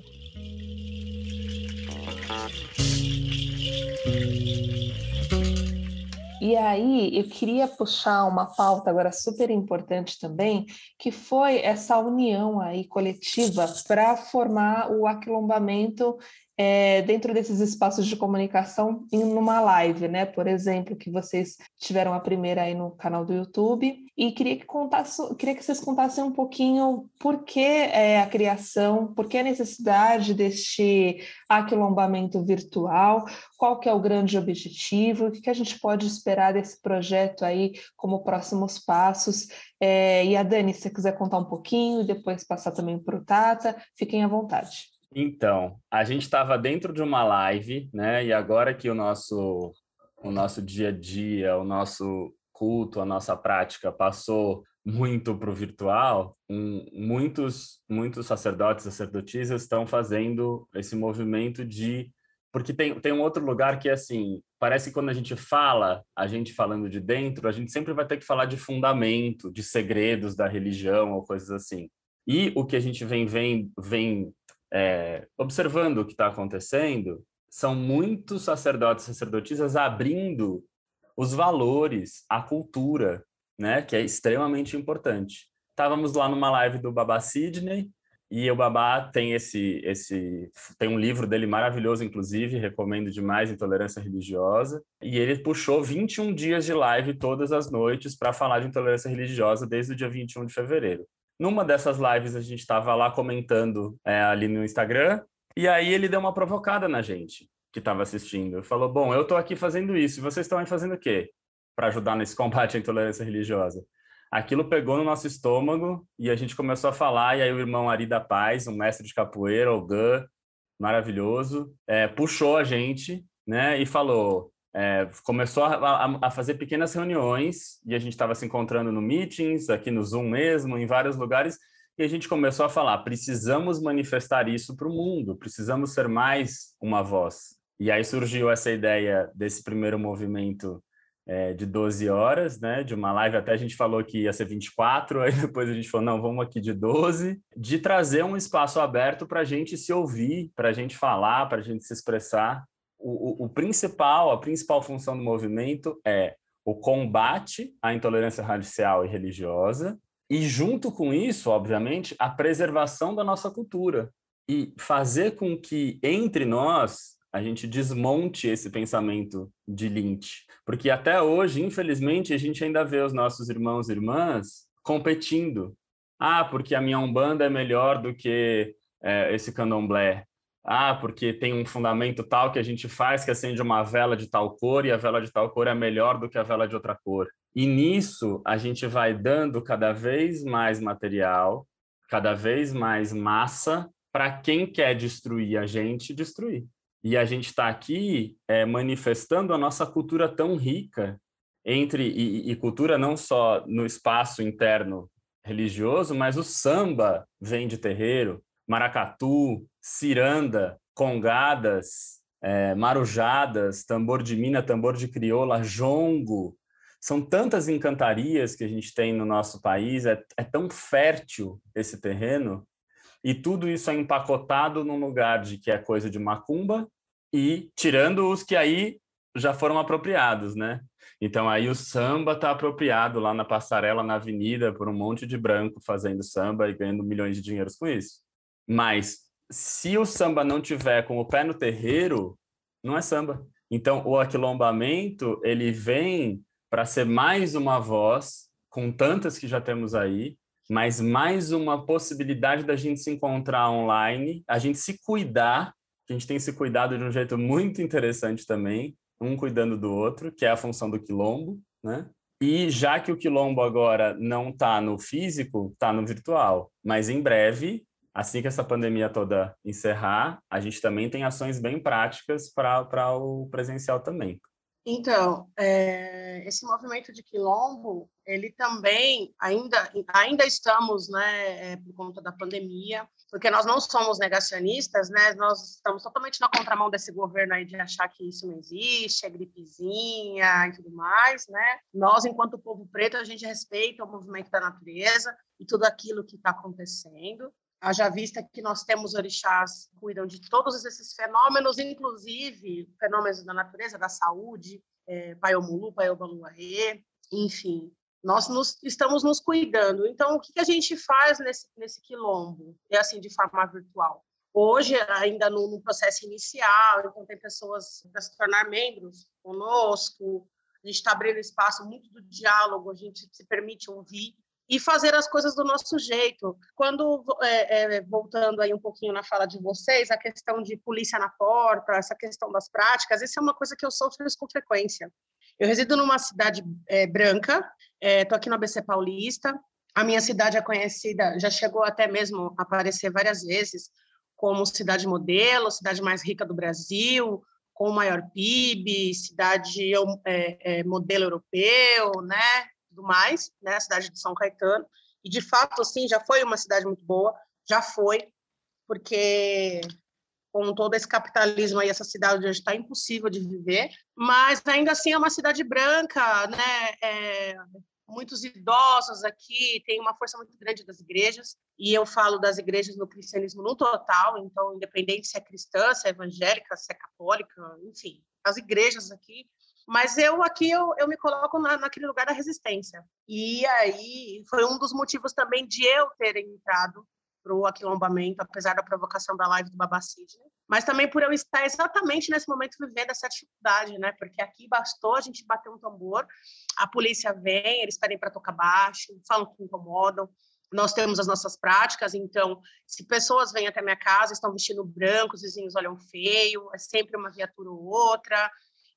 E aí, eu queria puxar uma pauta agora super importante também, que foi essa união aí coletiva para formar o aquilombamento é, dentro desses espaços de comunicação em numa live, né? Por exemplo, que vocês tiveram a primeira aí no canal do YouTube. E queria que contasse, queria que vocês contassem um pouquinho por que é, a criação, por que a necessidade deste aquilombamento virtual, qual que é o grande objetivo, o que, que a gente pode esperar desse projeto aí como próximos passos. É, e a Dani, se você quiser contar um pouquinho e depois passar também para o Tata, fiquem à vontade. Então, a gente estava dentro de uma live, né? E agora que o nosso, o nosso dia a dia, o nosso culto, a nossa prática passou muito para o virtual, um, muitos, muitos sacerdotes, sacerdotisas estão fazendo esse movimento de porque tem, tem um outro lugar que, assim, parece que quando a gente fala, a gente falando de dentro, a gente sempre vai ter que falar de fundamento, de segredos da religião ou coisas assim. E o que a gente vem, vem, vem é, observando o que está acontecendo, são muitos sacerdotes e sacerdotisas abrindo os valores, a cultura, né, que é extremamente importante. Estávamos lá numa live do Babá Sidney, e o Babá tem esse, esse tem um livro dele maravilhoso, inclusive, recomendo demais, Intolerância Religiosa. E ele puxou 21 dias de live todas as noites para falar de intolerância religiosa desde o dia 21 de fevereiro. Numa dessas lives a gente estava lá comentando é, ali no Instagram, e aí ele deu uma provocada na gente que estava assistindo. Falou: Bom, eu estou aqui fazendo isso, e vocês estão aí fazendo o quê? Para ajudar nesse combate à intolerância religiosa aquilo pegou no nosso estômago e a gente começou a falar, e aí o irmão Ari da Paz, um mestre de capoeira, o Gun, maravilhoso, é, puxou a gente, né, e falou, é, começou a, a, a, fazer pequenas reuniões, e a gente estava se encontrando no meetings, aqui no Zoom mesmo, em vários lugares, e a gente começou a falar, precisamos manifestar isso para o mundo, precisamos ser mais uma voz. E aí surgiu essa ideia desse primeiro movimento é, de 12 horas, né? De uma live, até a gente falou que ia ser 24, aí depois a gente falou, não, vamos aqui de 12, de trazer um espaço aberto para a gente se ouvir, para a gente falar, para a gente se expressar. O, o, principal, a principal função do movimento é o combate à intolerância racial e religiosa, e junto com isso, obviamente, a preservação da nossa cultura e fazer com que entre nós a gente desmonte esse pensamento de Lynch. Porque até hoje, infelizmente, a gente ainda vê os nossos irmãos e irmãs competindo. Ah, porque a minha Umbanda é melhor do que é, esse candomblé. Ah, porque tem um fundamento tal que a gente faz que acende uma vela de tal cor e a vela de tal cor é melhor do que a vela de outra cor. E nisso a gente vai dando cada vez mais material, cada vez mais massa para quem quer destruir a gente, destruir. E a gente está aqui é, manifestando a nossa cultura tão rica entre e, e, cultura não só no espaço interno religioso, mas o samba vem de terreiro, maracatu, ciranda, congadas, é, marujadas, tambor de mina, tambor de crioula, jongo. São tantas encantarias que a gente tem no nosso país, é, é tão fértil esse terreno e tudo isso é empacotado num lugar de que é coisa de macumba e tirando os que aí já foram apropriados, né? Então aí o samba está apropriado lá na passarela, na avenida, por um monte de branco fazendo samba e ganhando milhões de dinheiros com isso. Mas se o samba não tiver com o pé no terreiro, não é samba. Então o aquilombamento ele vem para ser mais uma voz com tantas que já temos aí, mas mais uma possibilidade da gente se encontrar online, a gente se cuidar, a gente tem se cuidado de um jeito muito interessante também, um cuidando do outro, que é a função do quilombo, né? E já que o quilombo agora não está no físico, está no virtual, mas em breve, assim que essa pandemia toda encerrar, a gente também tem ações bem práticas para o presencial também. Então, é, esse movimento de quilombo, ele também ainda ainda estamos, né, é, por conta da pandemia, porque nós não somos negacionistas, né? Nós estamos totalmente na contramão desse governo aí de achar que isso não existe, é gripezinha e tudo mais, né? Nós, enquanto povo preto, a gente respeita o movimento da natureza e tudo aquilo que está acontecendo. Haja vista que nós temos orixás que cuidam de todos esses fenômenos, inclusive fenômenos da natureza, da saúde, é, Paiomulu, Paiobaluaê, enfim. Nós nos, estamos nos cuidando. Então, o que, que a gente faz nesse, nesse quilombo? É assim, de forma virtual. hoje ainda no, no, processo inicial, então tem pessoas para se tornar membros conosco, a gente está abrindo espaço muito do diálogo, a gente se permite ouvir e fazer as coisas do nosso jeito. Quando, é, é, voltando aí um pouquinho na fala de vocês, a questão de polícia na porta, essa questão das práticas, isso é uma coisa que eu sofro com frequência. Eu resido numa cidade é, branca, estou é, aqui no ABC Paulista, a minha cidade é conhecida, já chegou até mesmo a aparecer várias vezes como cidade modelo, cidade mais rica do Brasil, com o maior PIB, cidade é, é, modelo europeu, né, tudo mais, né, a cidade de São Caetano. E de fato, assim, já foi uma cidade muito boa, já foi, porque com todo esse capitalismo aí, essa cidade hoje está impossível de viver, mas ainda assim é uma cidade branca, né? É, muitos idosos aqui, tem uma força muito grande das igrejas, e eu falo das igrejas no cristianismo no total, então, independente se é cristã, se é evangélica, se é católica, enfim, as igrejas aqui. Mas eu aqui, eu, eu me coloco na, naquele lugar da resistência. E aí, foi um dos motivos também de eu ter entrado para o aquilombamento, apesar da provocação da live do Babacid, né? mas também por eu estar exatamente nesse momento vivendo essa dificuldade, né? Porque aqui bastou a gente bater um tambor, a polícia vem, eles pedem para tocar baixo, falam que incomodam. Nós temos as nossas práticas, então, se pessoas vêm até minha casa, estão vestindo branco, os vizinhos olham feio, é sempre uma viatura ou outra,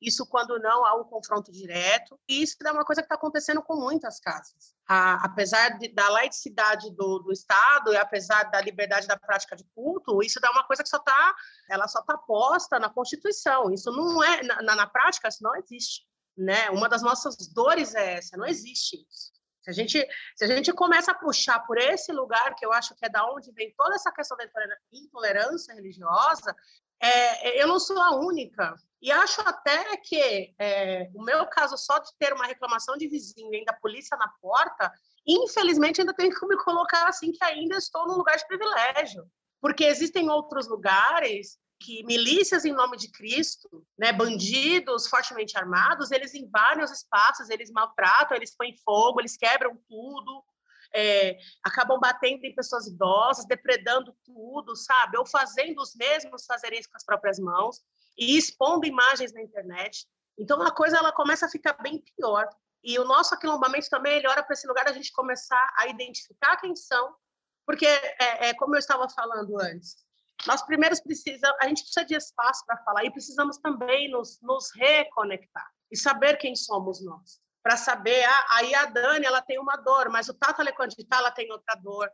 isso quando não há um confronto direto. E isso é uma coisa que está acontecendo com muitas casas. A, apesar de, da laicidade do, do, Estado e apesar da liberdade da prática de culto, isso é uma coisa que só está, ela só está posta na Constituição. Isso não é na, na, prática, isso não existe. Né? Uma das nossas dores é essa, não existe isso. Se a, gente, se a gente começa a puxar por esse lugar, que eu acho que é da onde vem toda essa questão da intolerância religiosa, é, eu não sou a única. E acho até que é, o meu caso só de ter uma reclamação de vizinho e ainda a polícia na porta, infelizmente ainda tenho que me colocar assim que ainda estou num lugar de privilégio. Porque existem outros lugares que milícias em nome de Cristo, né, bandidos fortemente armados, eles invadem os espaços, eles maltratam, eles põem fogo, eles quebram tudo, é, acabam batendo em pessoas idosas, depredando tudo, sabe? Ou fazendo os mesmos fazerem isso com as próprias mãos e expondo imagens na internet. Então a coisa ela começa a ficar bem pior. E o nosso aquilombamento também ele olha para esse lugar da gente começar a identificar quem são, porque é, é como eu estava falando antes. Nós primeiros precisamos, a gente precisa de espaço para falar e precisamos também nos, nos reconectar e saber quem somos nós para saber, ah, aí a Dani ela tem uma dor, mas o Tata Lequantitá ela tem outra dor.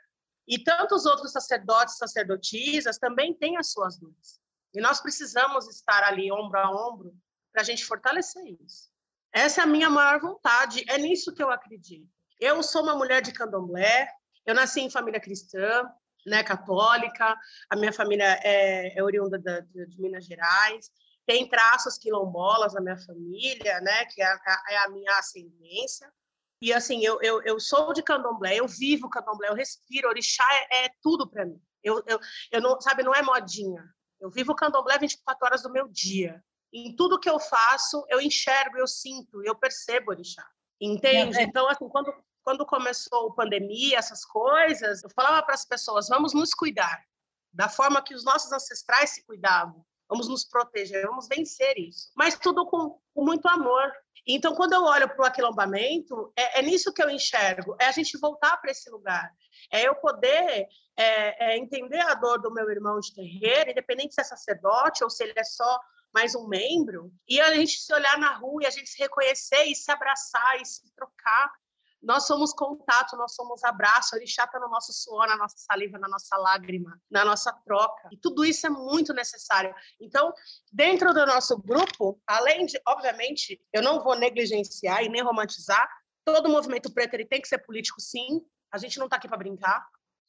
E tantos outros sacerdotes, sacerdotisas também têm as suas dores. E nós precisamos estar ali ombro a ombro para a gente fortalecer isso. Essa é a minha maior vontade, é nisso que eu acredito. Eu sou uma mulher de candomblé, eu nasci em família cristã, né, católica, a minha família é, é oriunda de, de Minas Gerais, tem traços quilombolas na minha família, né, que é a, é a minha ascendência. E assim, eu, eu, eu sou de candomblé, eu vivo candomblé, eu respiro, orixá é, é tudo para mim. Eu, eu, eu não, sabe, não é modinha. Eu vivo candomblé 24 horas do meu dia. Em tudo que eu faço, eu enxergo, eu sinto, eu percebo orixá. Entende? É. Então, assim, quando, quando começou a pandemia, essas coisas, eu falava para as pessoas: vamos nos cuidar da forma que os nossos ancestrais se cuidavam vamos nos proteger, vamos vencer isso. Mas tudo com, com muito amor. Então, quando eu olho para o aquilombamento, é, é, nisso que eu enxergo, é a gente voltar para esse lugar. É eu poder é, é entender a dor do meu irmão de terreiro, independente se é sacerdote ou se ele é só mais um membro, e a gente se olhar na rua e a gente se reconhecer e se abraçar e se trocar nós somos contato, nós somos abraço, orixá está no nosso suor, na nossa saliva, na nossa lágrima, na nossa troca. E tudo isso é muito necessário. Então, dentro do nosso grupo, além de, obviamente, eu não vou negligenciar e nem romantizar, todo movimento preto ele tem que ser político, sim. A gente não está aqui para brincar.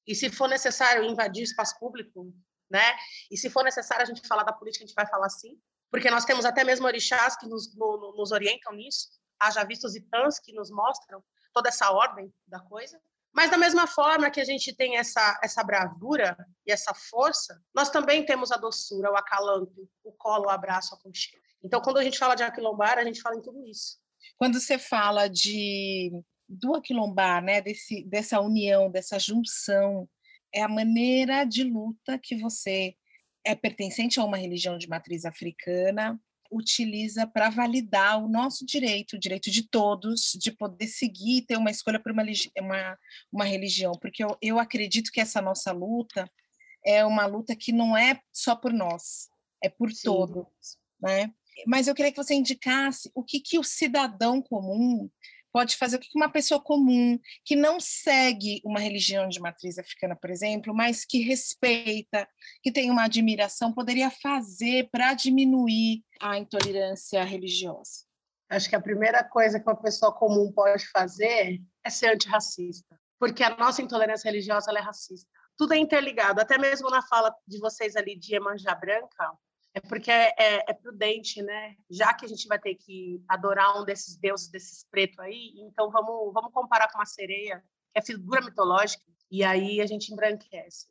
E se for necessário invadir espaço público, né? E se for necessário a gente falar da política, a gente vai falar sim. Porque nós temos até mesmo orixás que nos, no, nos orientam nisso. Haja vistos e tãs que nos mostram toda essa ordem da coisa. Mas da mesma forma que a gente tem essa, essa bravura e essa força, nós também temos a doçura, o acalanto, o colo, o abraço, a aconchego. Então, quando a gente fala de aquilombar, a gente fala em tudo isso. Quando você fala de do aquilombar, né, desse, dessa união, dessa junção é a maneira de luta que você é pertencente a uma religião de matriz africana, utiliza para validar o nosso direito, o direito de todos, de poder seguir e ter uma escolha por uma, uma, uma religião, porque eu, eu acredito que essa nossa luta é uma luta que não é só por nós, é por Sim. todos, né? Mas eu queria que você indicasse o que, que o cidadão comum pode fazer o que uma pessoa comum, que não segue uma religião de matriz africana, por exemplo, mas que respeita, que tem uma admiração, poderia fazer para diminuir a intolerância religiosa? Acho que a primeira coisa que uma pessoa comum pode fazer é ser antirracista, porque a nossa intolerância religiosa é racista. Tudo é interligado, até mesmo na fala de vocês ali de Emanjá Branca, é porque é, é, é, prudente, né? Já que a gente vai ter que adorar um desses deuses, desses pretos aí, então vamos, vamos comparar com uma sereia, que é figura mitológica, e aí a gente embranquece.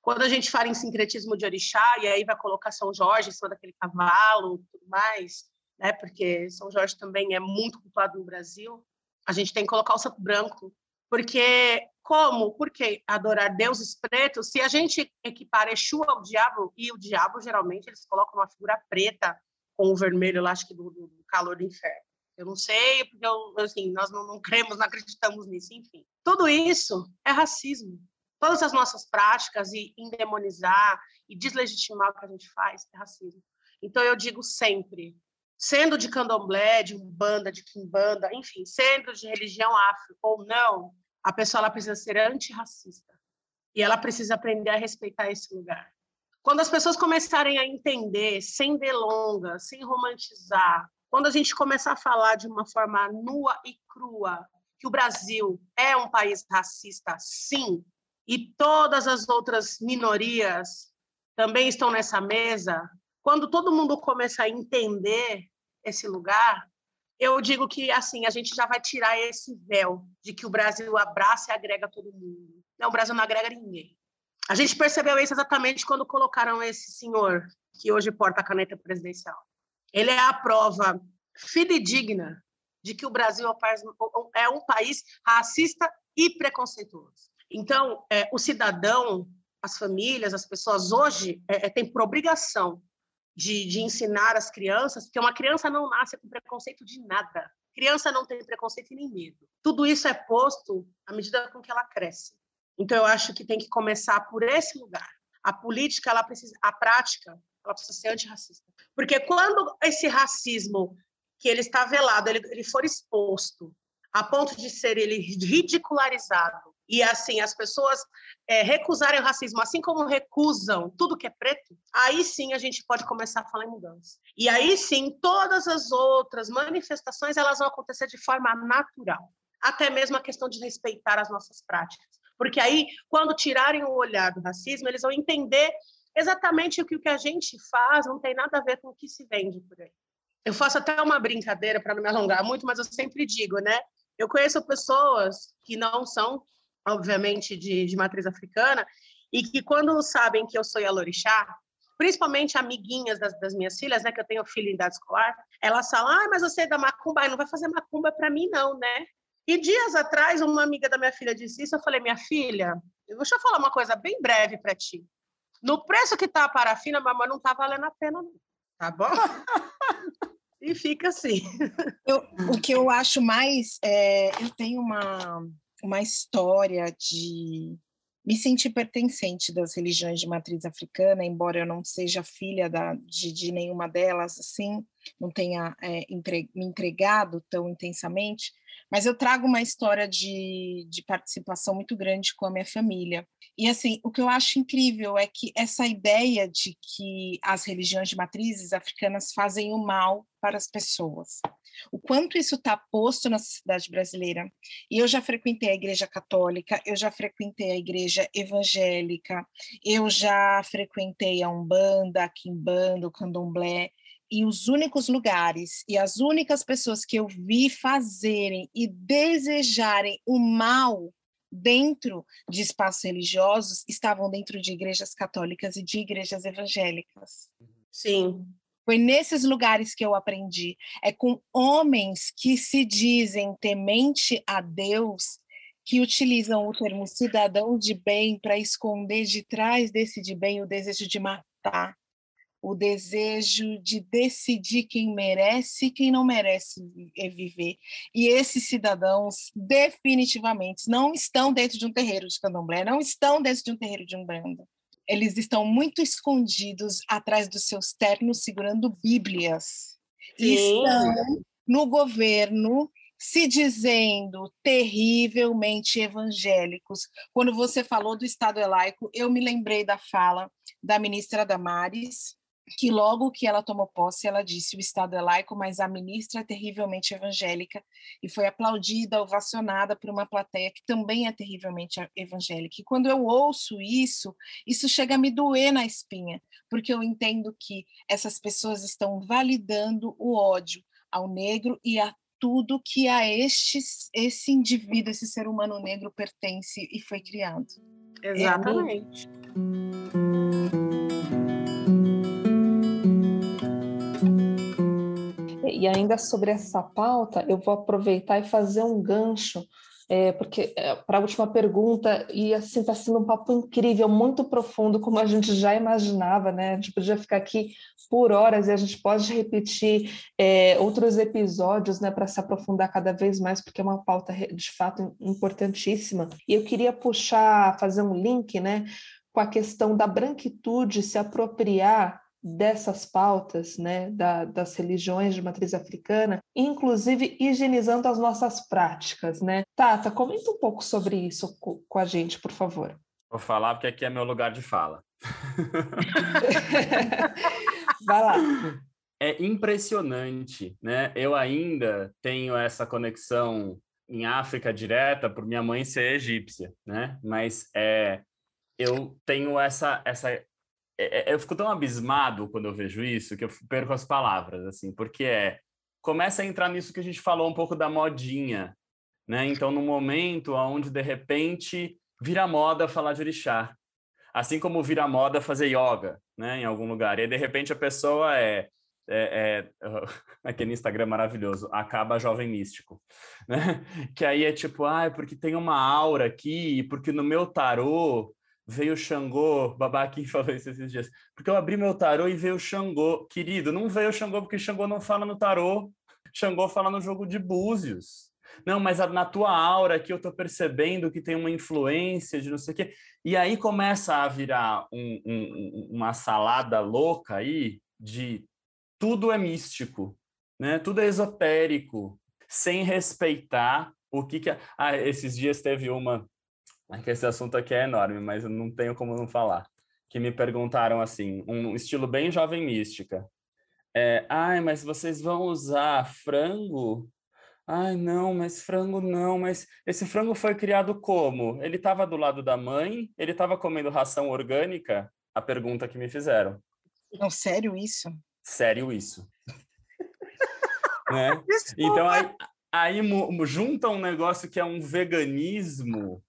Quando a gente fala em sincretismo de orixá, e aí vai colocar São Jorge em cima daquele cavalo, tudo mais, né? Porque São Jorge também é muito cultuado no Brasil, a gente tem que colocar o santo branco, porque como? Por que adorar deuses pretos se a gente equipara Exu ao diabo e o diabo geralmente eles colocam uma figura preta com o vermelho lá, acho que do, do calor do inferno. Eu não sei, porque eu, assim, nós não, não cremos, não acreditamos nisso, enfim. Tudo isso é racismo. Todas as nossas práticas e endemonizar e deslegitimar o que a gente faz é racismo. Então eu digo sempre, sendo de candomblé, de umbanda, de quimbanda, enfim, sendo de religião afro ou não, a pessoa ela precisa ser antirracista e ela precisa aprender a respeitar esse lugar. Quando as pessoas começarem a entender, sem delongas, sem romantizar, quando a gente começar a falar de uma forma nua e crua que o Brasil é um país racista, sim, e todas as outras minorias também estão nessa mesa, quando todo mundo começar a entender esse lugar, eu digo que assim a gente já vai tirar esse véu de que o Brasil abraça e agrega todo mundo. Não, o Brasil não agrega ninguém. A gente percebeu isso exatamente quando colocaram esse senhor que hoje porta a caneta presidencial. Ele é a prova fidedigna de que o Brasil é um país racista e preconceituoso. Então, é, o cidadão, as famílias, as pessoas hoje é, é, têm por obrigação de, de ensinar as crianças, porque uma criança não nasce com preconceito de nada. Criança não tem preconceito e nem medo. Tudo isso é posto à medida com que ela cresce. Então eu acho que tem que começar por esse lugar. A política, ela precisa, a prática, ela precisa ser antirracista. Porque quando esse racismo que ele está velado, ele, ele for exposto a ponto de ser ele ridicularizado e assim as pessoas é, recusarem o racismo, assim como recusam tudo que é preto, aí sim a gente pode começar a falar em mudança. E aí sim todas as outras manifestações elas vão acontecer de forma natural, até mesmo a questão de respeitar as nossas práticas, porque aí quando tirarem o olhar do racismo eles vão entender exatamente o que o que a gente faz não tem nada a ver com o que se vende por aí. Eu faço até uma brincadeira para não me alongar muito, mas eu sempre digo, né? Eu conheço pessoas que não são obviamente, de, de matriz africana, e que quando sabem que eu sou Yalorixá, principalmente amiguinhas das, das, minhas filhas, né, que eu tenho filho em idade escolar, elas falam, ah, mas você é da macumba, não vai fazer macumba para mim não, né? E dias atrás, uma amiga da minha filha disse isso, eu falei, minha filha, deixa eu falar uma coisa bem breve para ti. No preço que tá a parafina, mamãe não tá valendo a pena não, tá bom? e fica assim. Eu, o que eu acho mais, é, eu tenho uma uma história de me sentir pertencente das religiões de matriz africana, embora eu não seja filha da, de, de nenhuma delas, assim, não tenha é, entre, me entregado tão intensamente, mas eu trago uma história de, de participação muito grande com a minha família. E assim, o que eu acho incrível é que essa ideia de que as religiões de matrizes africanas fazem o mal para as pessoas. O quanto isso está posto na sociedade brasileira. E eu já frequentei a igreja católica, eu já frequentei a igreja evangélica, eu já frequentei a Umbanda, a Quimbanda, o Candomblé, e os únicos lugares e as únicas pessoas que eu vi fazerem e desejarem o mal dentro de espaços religiosos estavam dentro de igrejas católicas e de igrejas evangélicas. Sim. Foi nesses lugares que eu aprendi. É com homens que se dizem temente a Deus que utilizam o termo cidadão de bem para esconder de trás desse de bem o desejo de matar, o desejo de decidir quem merece e quem não merece viver. E esses cidadãos definitivamente não estão dentro de um terreiro de candomblé, não estão dentro de um terreiro de umbanda. Eles estão muito escondidos atrás dos seus ternos, segurando bíblias. E estão no governo se dizendo terrivelmente evangélicos. Quando você falou do Estado elaico, eu me lembrei da fala da ministra Damares, que logo que ela tomou posse, ela disse: o Estado é laico, mas a ministra é terrivelmente evangélica, e foi aplaudida, ovacionada por uma plateia que também é terrivelmente evangélica. E quando eu ouço isso, isso chega a me doer na espinha, porque eu entendo que essas pessoas estão validando o ódio ao negro e a tudo que a este, esse indivíduo, esse ser humano negro pertence e foi criado. Exatamente. É, e ainda sobre essa pauta, eu vou aproveitar e fazer um gancho é, porque é, para a última pergunta, e assim está sendo um papo incrível, muito profundo, como a gente já imaginava, né? A gente podia ficar aqui por horas e a gente pode repetir é, outros episódios, né, para se aprofundar cada vez mais, porque é uma pauta de fato importantíssima. E eu queria puxar, fazer um link, né, com a questão da branquitude se apropriar dessas pautas, né, da, das religiões de matriz africana, inclusive higienizando as nossas práticas, né? Tata, comenta um pouco sobre isso com, a gente, por favor. Vou falar porque aqui é meu lugar de fala. Vai lá. É impressionante, né? Eu ainda tenho essa conexão em África direta por minha mãe ser egípcia, né? Mas é, eu tenho essa essa eu fico tão abismado quando eu vejo isso que eu perco as palavras, assim, porque é começa a entrar nisso que a gente falou um pouco da modinha, né? Então, no momento onde de repente vira moda falar de orixá, assim como vira moda fazer yoga, né? Em algum lugar, e de repente a pessoa é é, é, aquele Instagram maravilhoso, acaba jovem místico, né? Que aí é tipo, ah, porque tem uma aura aqui, porque no meu tarô veio Xangô, Babaquim falou isso esses dias, porque eu abri meu tarô e veio Xangô. Querido, não veio Xangô porque Xangô não fala no tarô, Xangô fala no jogo de búzios. Não, mas na tua aura aqui eu tô percebendo que tem uma influência de não sei o quê. E aí começa a virar um, um, uma salada louca aí de tudo é místico, né? Tudo é esotérico, sem respeitar o que que... Ah, esses dias teve uma é que esse assunto aqui é enorme, mas eu não tenho como não falar. Que me perguntaram assim, um estilo bem jovem mística. É, Ai, mas vocês vão usar frango? Ai, não, mas frango não, mas esse frango foi criado como? Ele estava do lado da mãe? Ele estava comendo ração orgânica? A pergunta que me fizeram. Não, sério isso? Sério isso. né? Então aí, aí junta um negócio que é um veganismo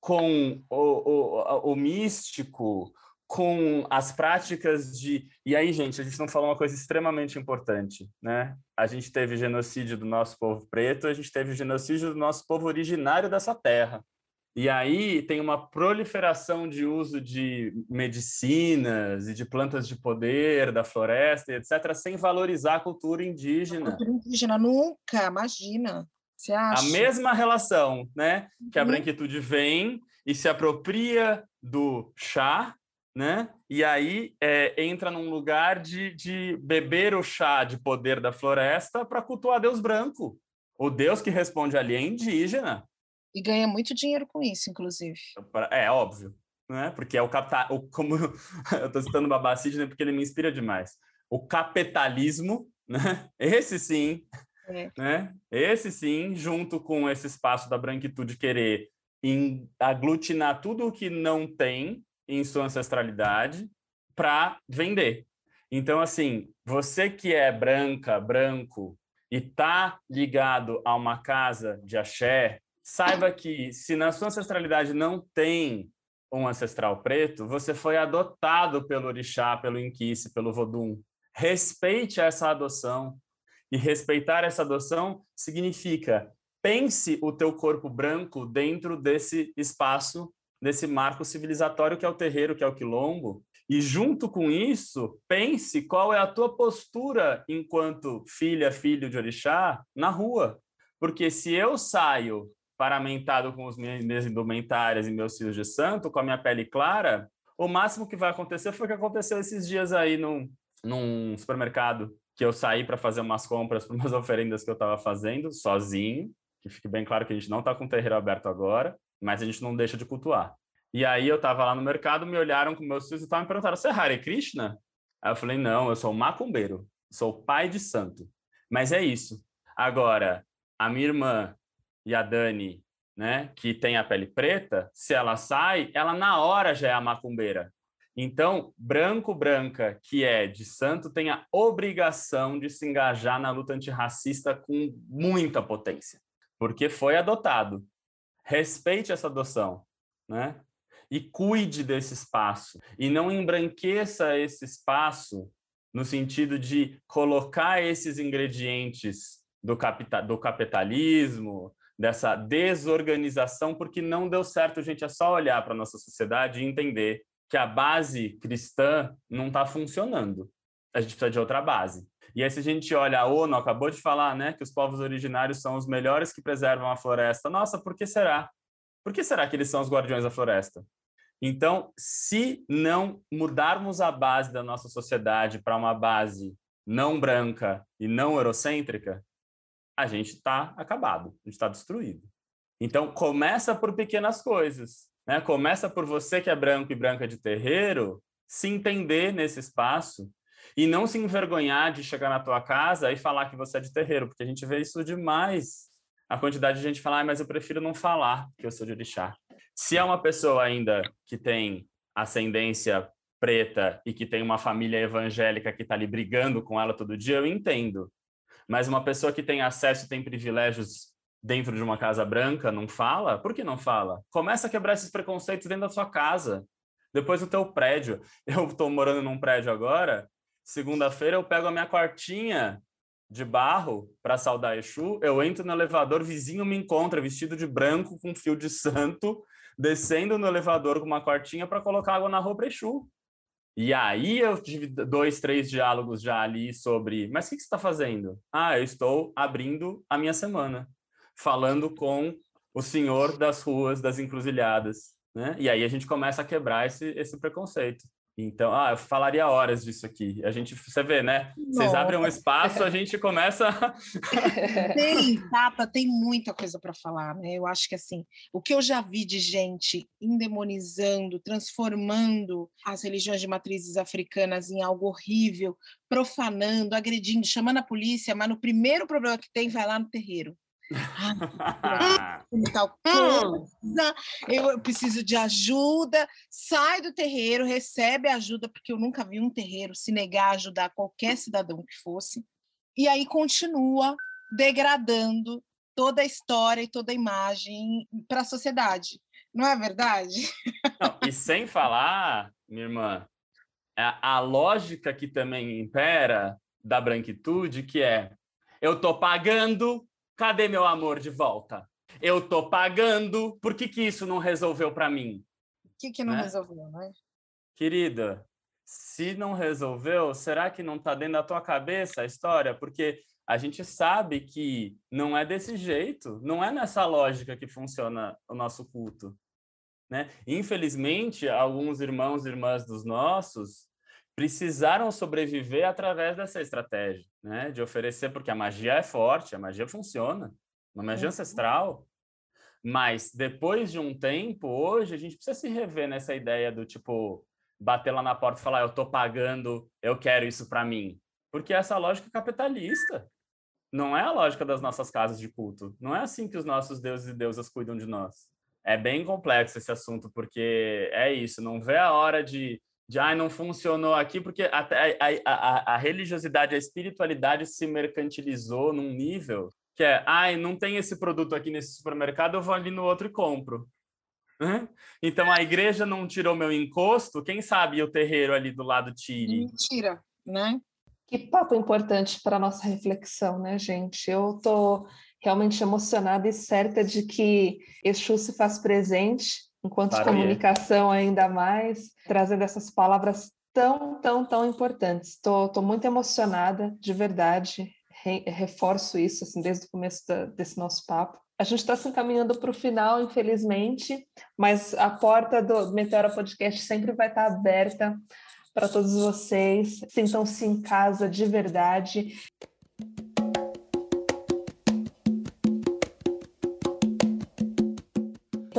com o, o, o místico, com as práticas de. E aí, gente, a gente não falou uma coisa extremamente importante, né? A gente teve genocídio do nosso povo preto, a gente teve genocídio do nosso povo originário dessa terra. E aí tem uma proliferação de uso de medicinas e de plantas de poder da floresta, etc., sem valorizar a cultura indígena. A cultura indígena nunca, imagina. Você acha? A mesma relação, né? Que a uhum. branquitude vem e se apropria do chá, né? E aí é, entra num lugar de, de beber o chá de poder da floresta para cultuar Deus branco. O Deus que responde ali é indígena. E ganha muito dinheiro com isso, inclusive. É óbvio, né? Porque é o capital, como eu estou citando o Babacid, né? Porque ele me inspira demais. O capitalismo, né? Esse sim é. Né? Esse sim, junto com esse espaço da branquitude querer aglutinar tudo o que não tem em sua ancestralidade para vender. Então, assim, você que é branca, branco e tá ligado a uma casa de axé, saiba que se na sua ancestralidade não tem um ancestral preto, você foi adotado pelo orixá, pelo inquice, pelo vodum. Respeite essa adoção, e respeitar essa adoção significa pense o teu corpo branco dentro desse espaço, desse marco civilizatório que é o terreiro, que é o quilombo, e junto com isso, pense qual é a tua postura enquanto filha, filho de orixá na rua. Porque se eu saio paramentado com os minhas indumentárias e meus fios de santo, com a minha pele clara, o máximo que vai acontecer foi o que aconteceu esses dias aí num, num supermercado, que eu saí para fazer umas compras para umas oferendas que eu estava fazendo, sozinho, que fique bem claro que a gente não está com o terreiro aberto agora, mas a gente não deixa de cultuar. E aí eu estava lá no mercado, me olharam com meus filhos e me perguntando, você é Hare Krishna? Aí eu falei, não, eu sou macumbeiro, sou pai de santo. Mas é isso. Agora, a minha irmã e a Dani, né, que tem a pele preta, se ela sai, ela na hora já é a macumbeira. Então, branco, branca, que é de santo, tem a obrigação de se engajar na luta antirracista com muita potência, porque foi adotado. Respeite essa adoção, né? e cuide desse espaço e não embranqueça esse espaço no sentido de colocar esses ingredientes do, capita do capitalismo, dessa desorganização, porque não deu certo, gente. É só olhar para a nossa sociedade e entender que a base cristã não está funcionando. A gente precisa de outra base. E aí, se a gente olha, a ONU acabou de falar né, que os povos originários são os melhores que preservam a floresta. Nossa, por que será? Por que será que eles são os guardiões da floresta? Então, se não mudarmos a base da nossa sociedade para uma base não branca e não eurocêntrica, a gente está acabado, a gente está destruído. Então, começa por pequenas coisas. Né? Começa por você que é branco e branca de terreiro, se entender nesse espaço e não se envergonhar de chegar na tua casa e falar que você é de terreiro, porque a gente vê isso demais. A quantidade de gente falar, ah, mas eu prefiro não falar que eu sou de orixá. Se é uma pessoa ainda que tem ascendência preta e que tem uma família evangélica que está ali brigando com ela todo dia, eu entendo. Mas uma pessoa que tem acesso tem privilégios dentro de uma casa branca não fala? Por que não fala? Começa a quebrar esses preconceitos dentro da sua casa, depois do teu prédio. Eu estou morando num prédio agora. Segunda-feira eu pego a minha quartinha de barro para saudar Exu, eu entro no elevador, vizinho me encontra vestido de branco com fio de santo, descendo no elevador com uma quartinha para colocar água na roupa Exu. E aí eu tive dois, três diálogos já ali sobre, mas o que, que você está fazendo? Ah, eu estou abrindo a minha semana, falando com o senhor das ruas, das encruzilhadas, né? E aí a gente começa a quebrar esse, esse preconceito. Então, ah, eu falaria horas disso aqui. A gente, você vê, né? Vocês abrem um espaço, a gente começa. tem, Tata, tem muita coisa para falar, né? Eu acho que assim, o que eu já vi de gente endemonizando, transformando as religiões de matrizes africanas em algo horrível, profanando, agredindo, chamando a polícia, mas no primeiro problema que tem, vai lá no terreiro. Tal coisa, eu preciso de ajuda, sai do terreiro, recebe ajuda, porque eu nunca vi um terreiro se negar a ajudar qualquer cidadão que fosse, e aí continua degradando toda a história e toda a imagem para a sociedade. Não é verdade? Não, e sem falar, minha irmã, a, a lógica que também impera da branquitude, que é eu tô pagando Cadê meu amor de volta? Eu tô pagando, por que, que isso não resolveu para mim? O que, que não né? resolveu, né? Querida, se não resolveu, será que não está dentro da tua cabeça a história? Porque a gente sabe que não é desse jeito, não é nessa lógica que funciona o nosso culto. Né? Infelizmente, alguns irmãos e irmãs dos nossos precisaram sobreviver através dessa estratégia, né? De oferecer, porque a magia é forte, a magia funciona, uma magia uhum. ancestral. Mas depois de um tempo, hoje, a gente precisa se rever nessa ideia do tipo, bater lá na porta e falar, eu tô pagando, eu quero isso para mim. Porque essa lógica é capitalista. Não é a lógica das nossas casas de culto. Não é assim que os nossos deuses e deusas cuidam de nós. É bem complexo esse assunto, porque é isso, não vê a hora de de ah, não funcionou aqui, porque a, a, a, a, religiosidade, a espiritualidade se mercantilizou num nível que é, ai, ah, não tem esse produto aqui nesse supermercado, eu vou ali no outro e compro. Então a igreja não tirou meu encosto, quem sabe o terreiro ali do lado tire. Mentira, né? Que papo importante para nossa reflexão, né, gente? Eu tô realmente emocionada e certa de que Exu se faz presente enquanto de comunicação ainda mais, trazendo essas palavras tão, tão, tão importantes. Estou muito emocionada, de verdade, Re, reforço isso assim, desde o começo da, desse nosso papo. A gente está se encaminhando para o final, infelizmente, mas a porta do Meteora Podcast sempre vai estar aberta para todos vocês. Sintam-se em casa de verdade.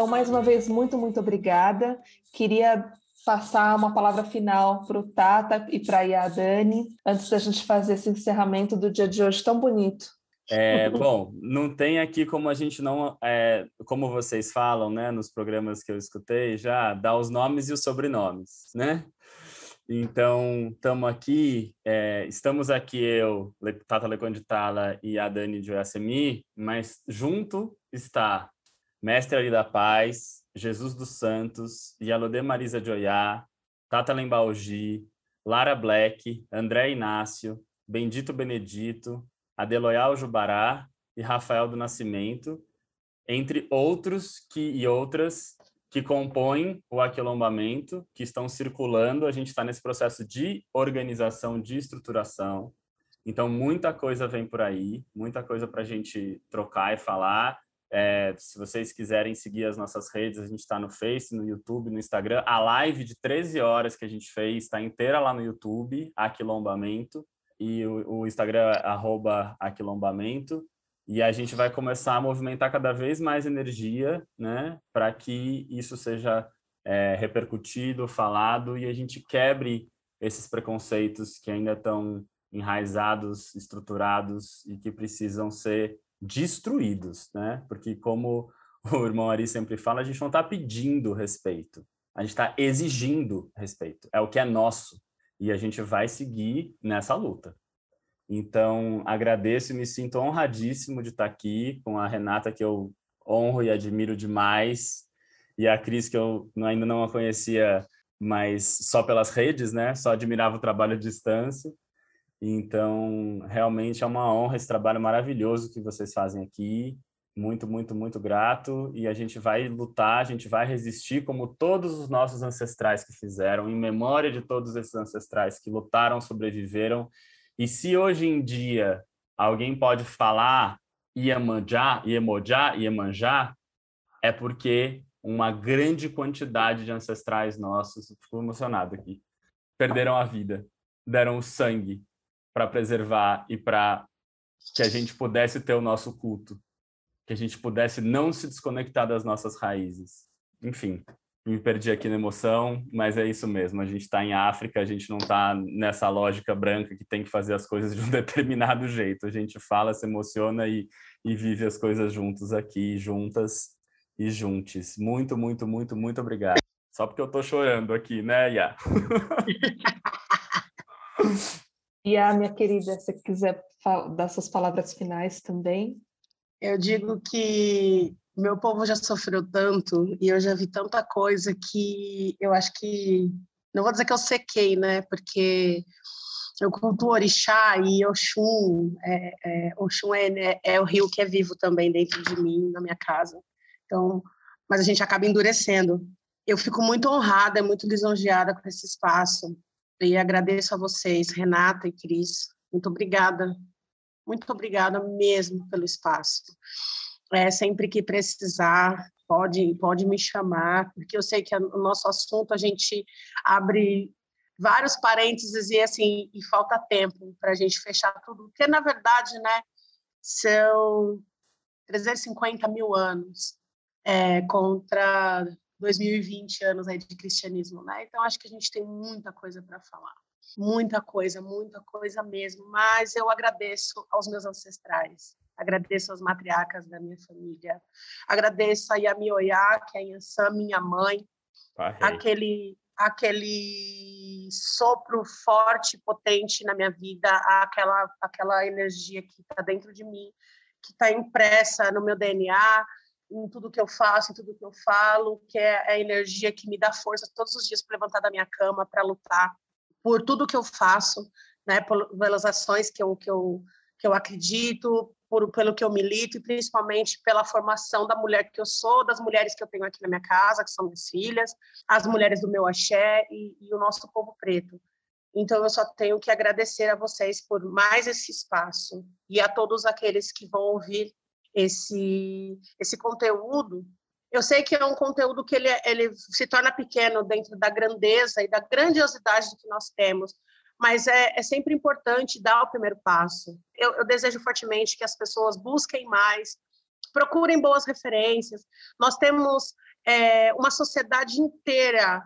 Então, mais uma vez, muito, muito obrigada. Queria passar uma palavra final para o Tata e para a Dani, antes da gente fazer esse encerramento do dia de hoje tão bonito. É, bom, não tem aqui como a gente não, é, como vocês falam, né, nos programas que eu escutei já, dar os nomes e os sobrenomes, né? Então, estamos aqui, é, estamos aqui eu, Tata Leconditala e a Dani de Oiacemi, mas junto está Mestre Ali da Paz, Jesus dos Santos, Yalodê Marisa de Tata Lembalgi, Lara Black, André Inácio, Bendito Benedito, Adeloyal Jubará e Rafael do Nascimento, entre outros que, e outras que compõem o aquilombamento, que estão circulando. A gente está nesse processo de organização, de estruturação. Então, muita coisa vem por aí, muita coisa para a gente trocar e falar. É, se vocês quiserem seguir as nossas redes, a gente está no Face, no YouTube, no Instagram. A live de 13 horas que a gente fez está inteira lá no YouTube, Aquilombamento, e o, o Instagram é arroba Aquilombamento. E a gente vai começar a movimentar cada vez mais energia, né, para que isso seja é, repercutido, falado e a gente quebre esses preconceitos que ainda estão enraizados, estruturados e que precisam ser destruídos, né? Porque como o irmão Ari sempre fala, a gente não está pedindo respeito, a gente está exigindo respeito. É o que é nosso e a gente vai seguir nessa luta. Então, agradeço e me sinto honradíssimo de estar aqui com a Renata, que eu honro e admiro demais, e a Cris, que eu ainda não a conhecia, mas só pelas redes, né? Só admirava o trabalho à distância. Então, realmente é uma honra esse trabalho maravilhoso que vocês fazem aqui. Muito, muito, muito grato. E a gente vai lutar, a gente vai resistir como todos os nossos ancestrais que fizeram, em memória de todos esses ancestrais que lutaram, sobreviveram. E se hoje em dia alguém pode falar Iemanjá, Iemonjá, Iemanjá, é porque uma grande quantidade de ancestrais nossos, fico emocionado aqui, perderam a vida, deram o sangue para preservar e para que a gente pudesse ter o nosso culto, que a gente pudesse não se desconectar das nossas raízes. Enfim, me perdi aqui na emoção, mas é isso mesmo. A gente está em África, a gente não está nessa lógica branca que tem que fazer as coisas de um determinado jeito. A gente fala, se emociona e, e vive as coisas juntos aqui, juntas e juntos. Muito, muito, muito, muito obrigado. Só porque eu estou chorando aqui, né, Iá? E a minha querida, se quiser dar suas palavras finais também. Eu digo que meu povo já sofreu tanto e eu já vi tanta coisa que eu acho que não vou dizer que eu sequei, né? Porque eu culto orixá e Oxum, é, é, Oxum é, é, é, o rio que é vivo também dentro de mim, na minha casa. Então, mas a gente acaba endurecendo. Eu fico muito honrada, muito lisonjeada com esse espaço. E agradeço a vocês, Renata e Cris. Muito obrigada. Muito obrigada mesmo pelo espaço. É, sempre que precisar, pode, pode me chamar, porque eu sei que o nosso assunto a gente abre vários parênteses e assim e falta tempo para a gente fechar tudo, porque na verdade, né, são 350 mil anos é, contra 2020 anos aí de cristianismo, né? Então acho que a gente tem muita coisa para falar, muita coisa, muita coisa mesmo. Mas eu agradeço aos meus ancestrais, agradeço às matriarcas da minha família, agradeço a Yami Oyá, que é a Yansan, minha mãe, aquele aquele sopro forte, potente na minha vida, aquela aquela energia que está dentro de mim, que está impressa no meu DNA, em tudo que eu faço, em tudo que eu falo, que é a energia que me dá força todos os dias para levantar da minha cama, para lutar por tudo que eu faço, né, pelas ações que eu, que eu, que eu acredito, por, pelo que eu milito e principalmente pela formação da mulher que eu sou, das mulheres que eu tenho aqui na minha casa, que são minhas filhas, as mulheres do meu axé e, e o nosso povo preto. Então, eu só tenho que agradecer a vocês por mais esse espaço e a todos aqueles que vão ouvir esse, esse conteúdo. Eu sei que é um conteúdo que ele, ele se torna pequeno dentro da grandeza e da grandiosidade que nós temos, mas é, é sempre importante dar o primeiro passo. Eu, eu desejo fortemente que as pessoas busquem mais, procurem boas referências. Nós temos é, uma sociedade inteira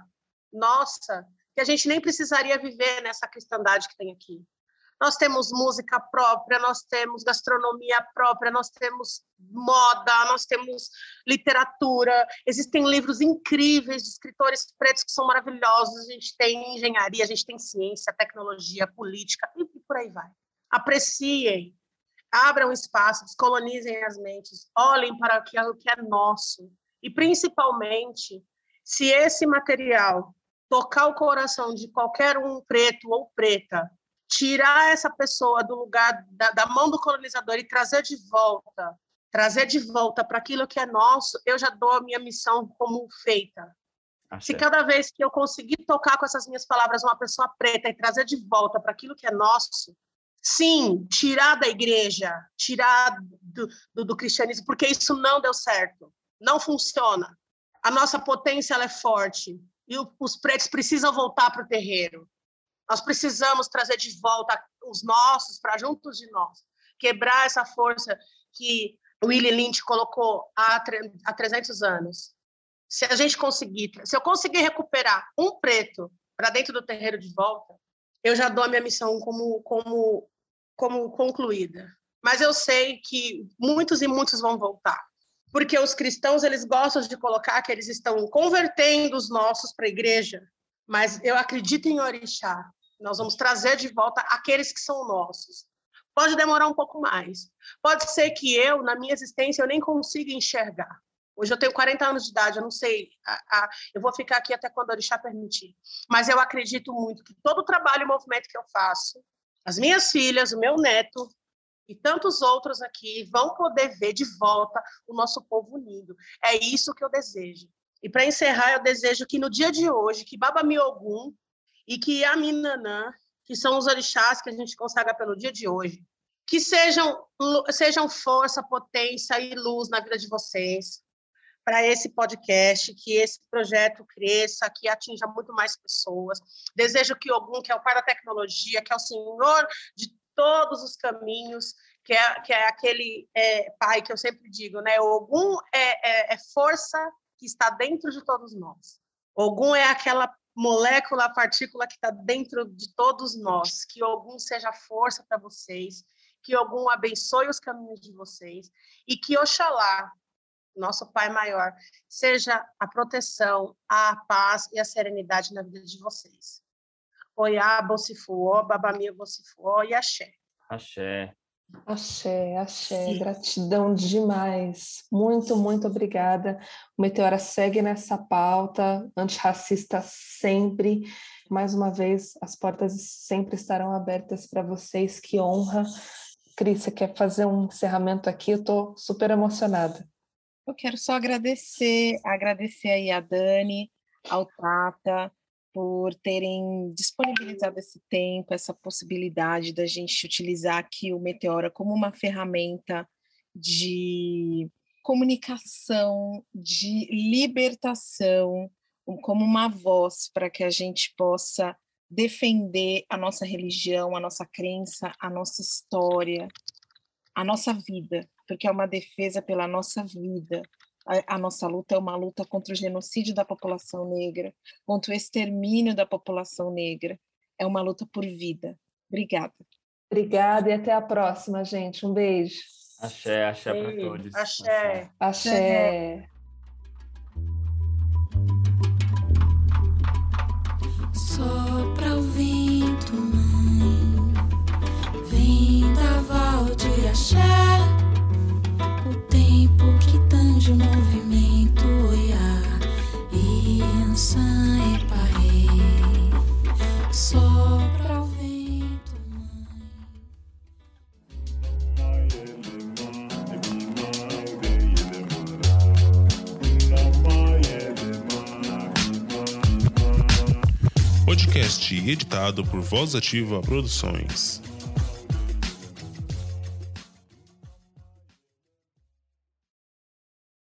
nossa que a gente nem precisaria viver nessa cristandade que tem aqui. Nós temos música própria, nós temos gastronomia própria, nós temos moda, nós temos literatura. Existem livros incríveis de escritores pretos que são maravilhosos. A gente tem engenharia, a gente tem ciência, tecnologia, política e por aí vai. Apreciem, abram espaço, descolonizem as mentes, olhem para o que é nosso. E, principalmente, se esse material tocar o coração de qualquer um preto ou preta tirar essa pessoa do lugar da, da mão do colonizador e trazer de volta, trazer de volta para aquilo que é nosso, eu já dou a minha missão como feita. Se cada vez que eu conseguir tocar com essas minhas palavras uma pessoa preta e trazer de volta para aquilo que é nosso, sim, tirar da igreja, tirar do, do, do, cristianismo, porque isso não deu certo, não funciona. A nossa potência é forte e o, os pretos precisam voltar para o terreiro. Nós precisamos trazer de volta os nossos para juntos de nós, quebrar essa força que o Willie Lynch colocou há, há 300 anos. Se a gente conseguir, se eu conseguir recuperar um preto para dentro do terreiro de volta, eu já dou a minha missão como, como, como concluída. Mas eu sei que muitos e muitos vão voltar, porque os cristãos eles gostam de colocar que eles estão convertendo os nossos para a igreja, mas eu acredito em orixá. Nós vamos trazer de volta aqueles que são nossos. Pode demorar um pouco mais. Pode ser que eu, na minha existência, eu nem consiga enxergar. Hoje eu tenho 40 anos de idade, eu não sei, a, a, eu vou ficar aqui até quando o orixá permitir. Mas eu acredito muito que todo o trabalho e movimento que eu faço, as minhas filhas, o meu neto e tantos outros aqui vão poder ver de volta o nosso povo unido. É isso que eu desejo. E para encerrar, eu desejo que no dia de hoje, que Baba Miogum e que a Minanã, que são os orixás que a gente consagra pelo dia de hoje, que sejam, sejam força, potência e luz na vida de vocês, para esse podcast, que esse projeto cresça, que atinja muito mais pessoas. Desejo que Ogum, que é o pai da tecnologia, que é o senhor de todos os caminhos, que é, que é aquele é, pai que eu sempre digo, né? Ogum é, é, é força que está dentro de todos nós. Ogum é aquela molécula, partícula que está dentro de todos nós. Que algum seja força para vocês, que algum abençoe os caminhos de vocês e que Oxalá, nosso Pai maior, seja a proteção, a paz e a serenidade na vida de vocês. Oiá, Bocifuó, Babamia, Bocifuó e Axé. Axé. Axé, axé, Sim. gratidão demais. Muito, muito obrigada. O Meteora segue nessa pauta antirracista sempre. Mais uma vez, as portas sempre estarão abertas para vocês. Que honra. Cris, você quer fazer um encerramento aqui? Eu estou super emocionada. Eu quero só agradecer, agradecer aí a Dani, ao Tata, por terem disponibilizado esse tempo, essa possibilidade da gente utilizar aqui o Meteora como uma ferramenta de comunicação, de libertação, como uma voz para que a gente possa defender a nossa religião, a nossa crença, a nossa história, a nossa vida, porque é uma defesa pela nossa vida, a, a, nossa luta é uma luta contra o genocídio da população negra, contra o extermínio da população negra. É uma luta por vida. Obrigada. Obrigada e até a próxima, gente. Um beijo. Axé, axé para todos. Axé. Axé. axé. Sopra o vento, mãe, vem da val de axé de movimento ya e pai sopra o vento mãe podcast editado por Voz Ativa Produções.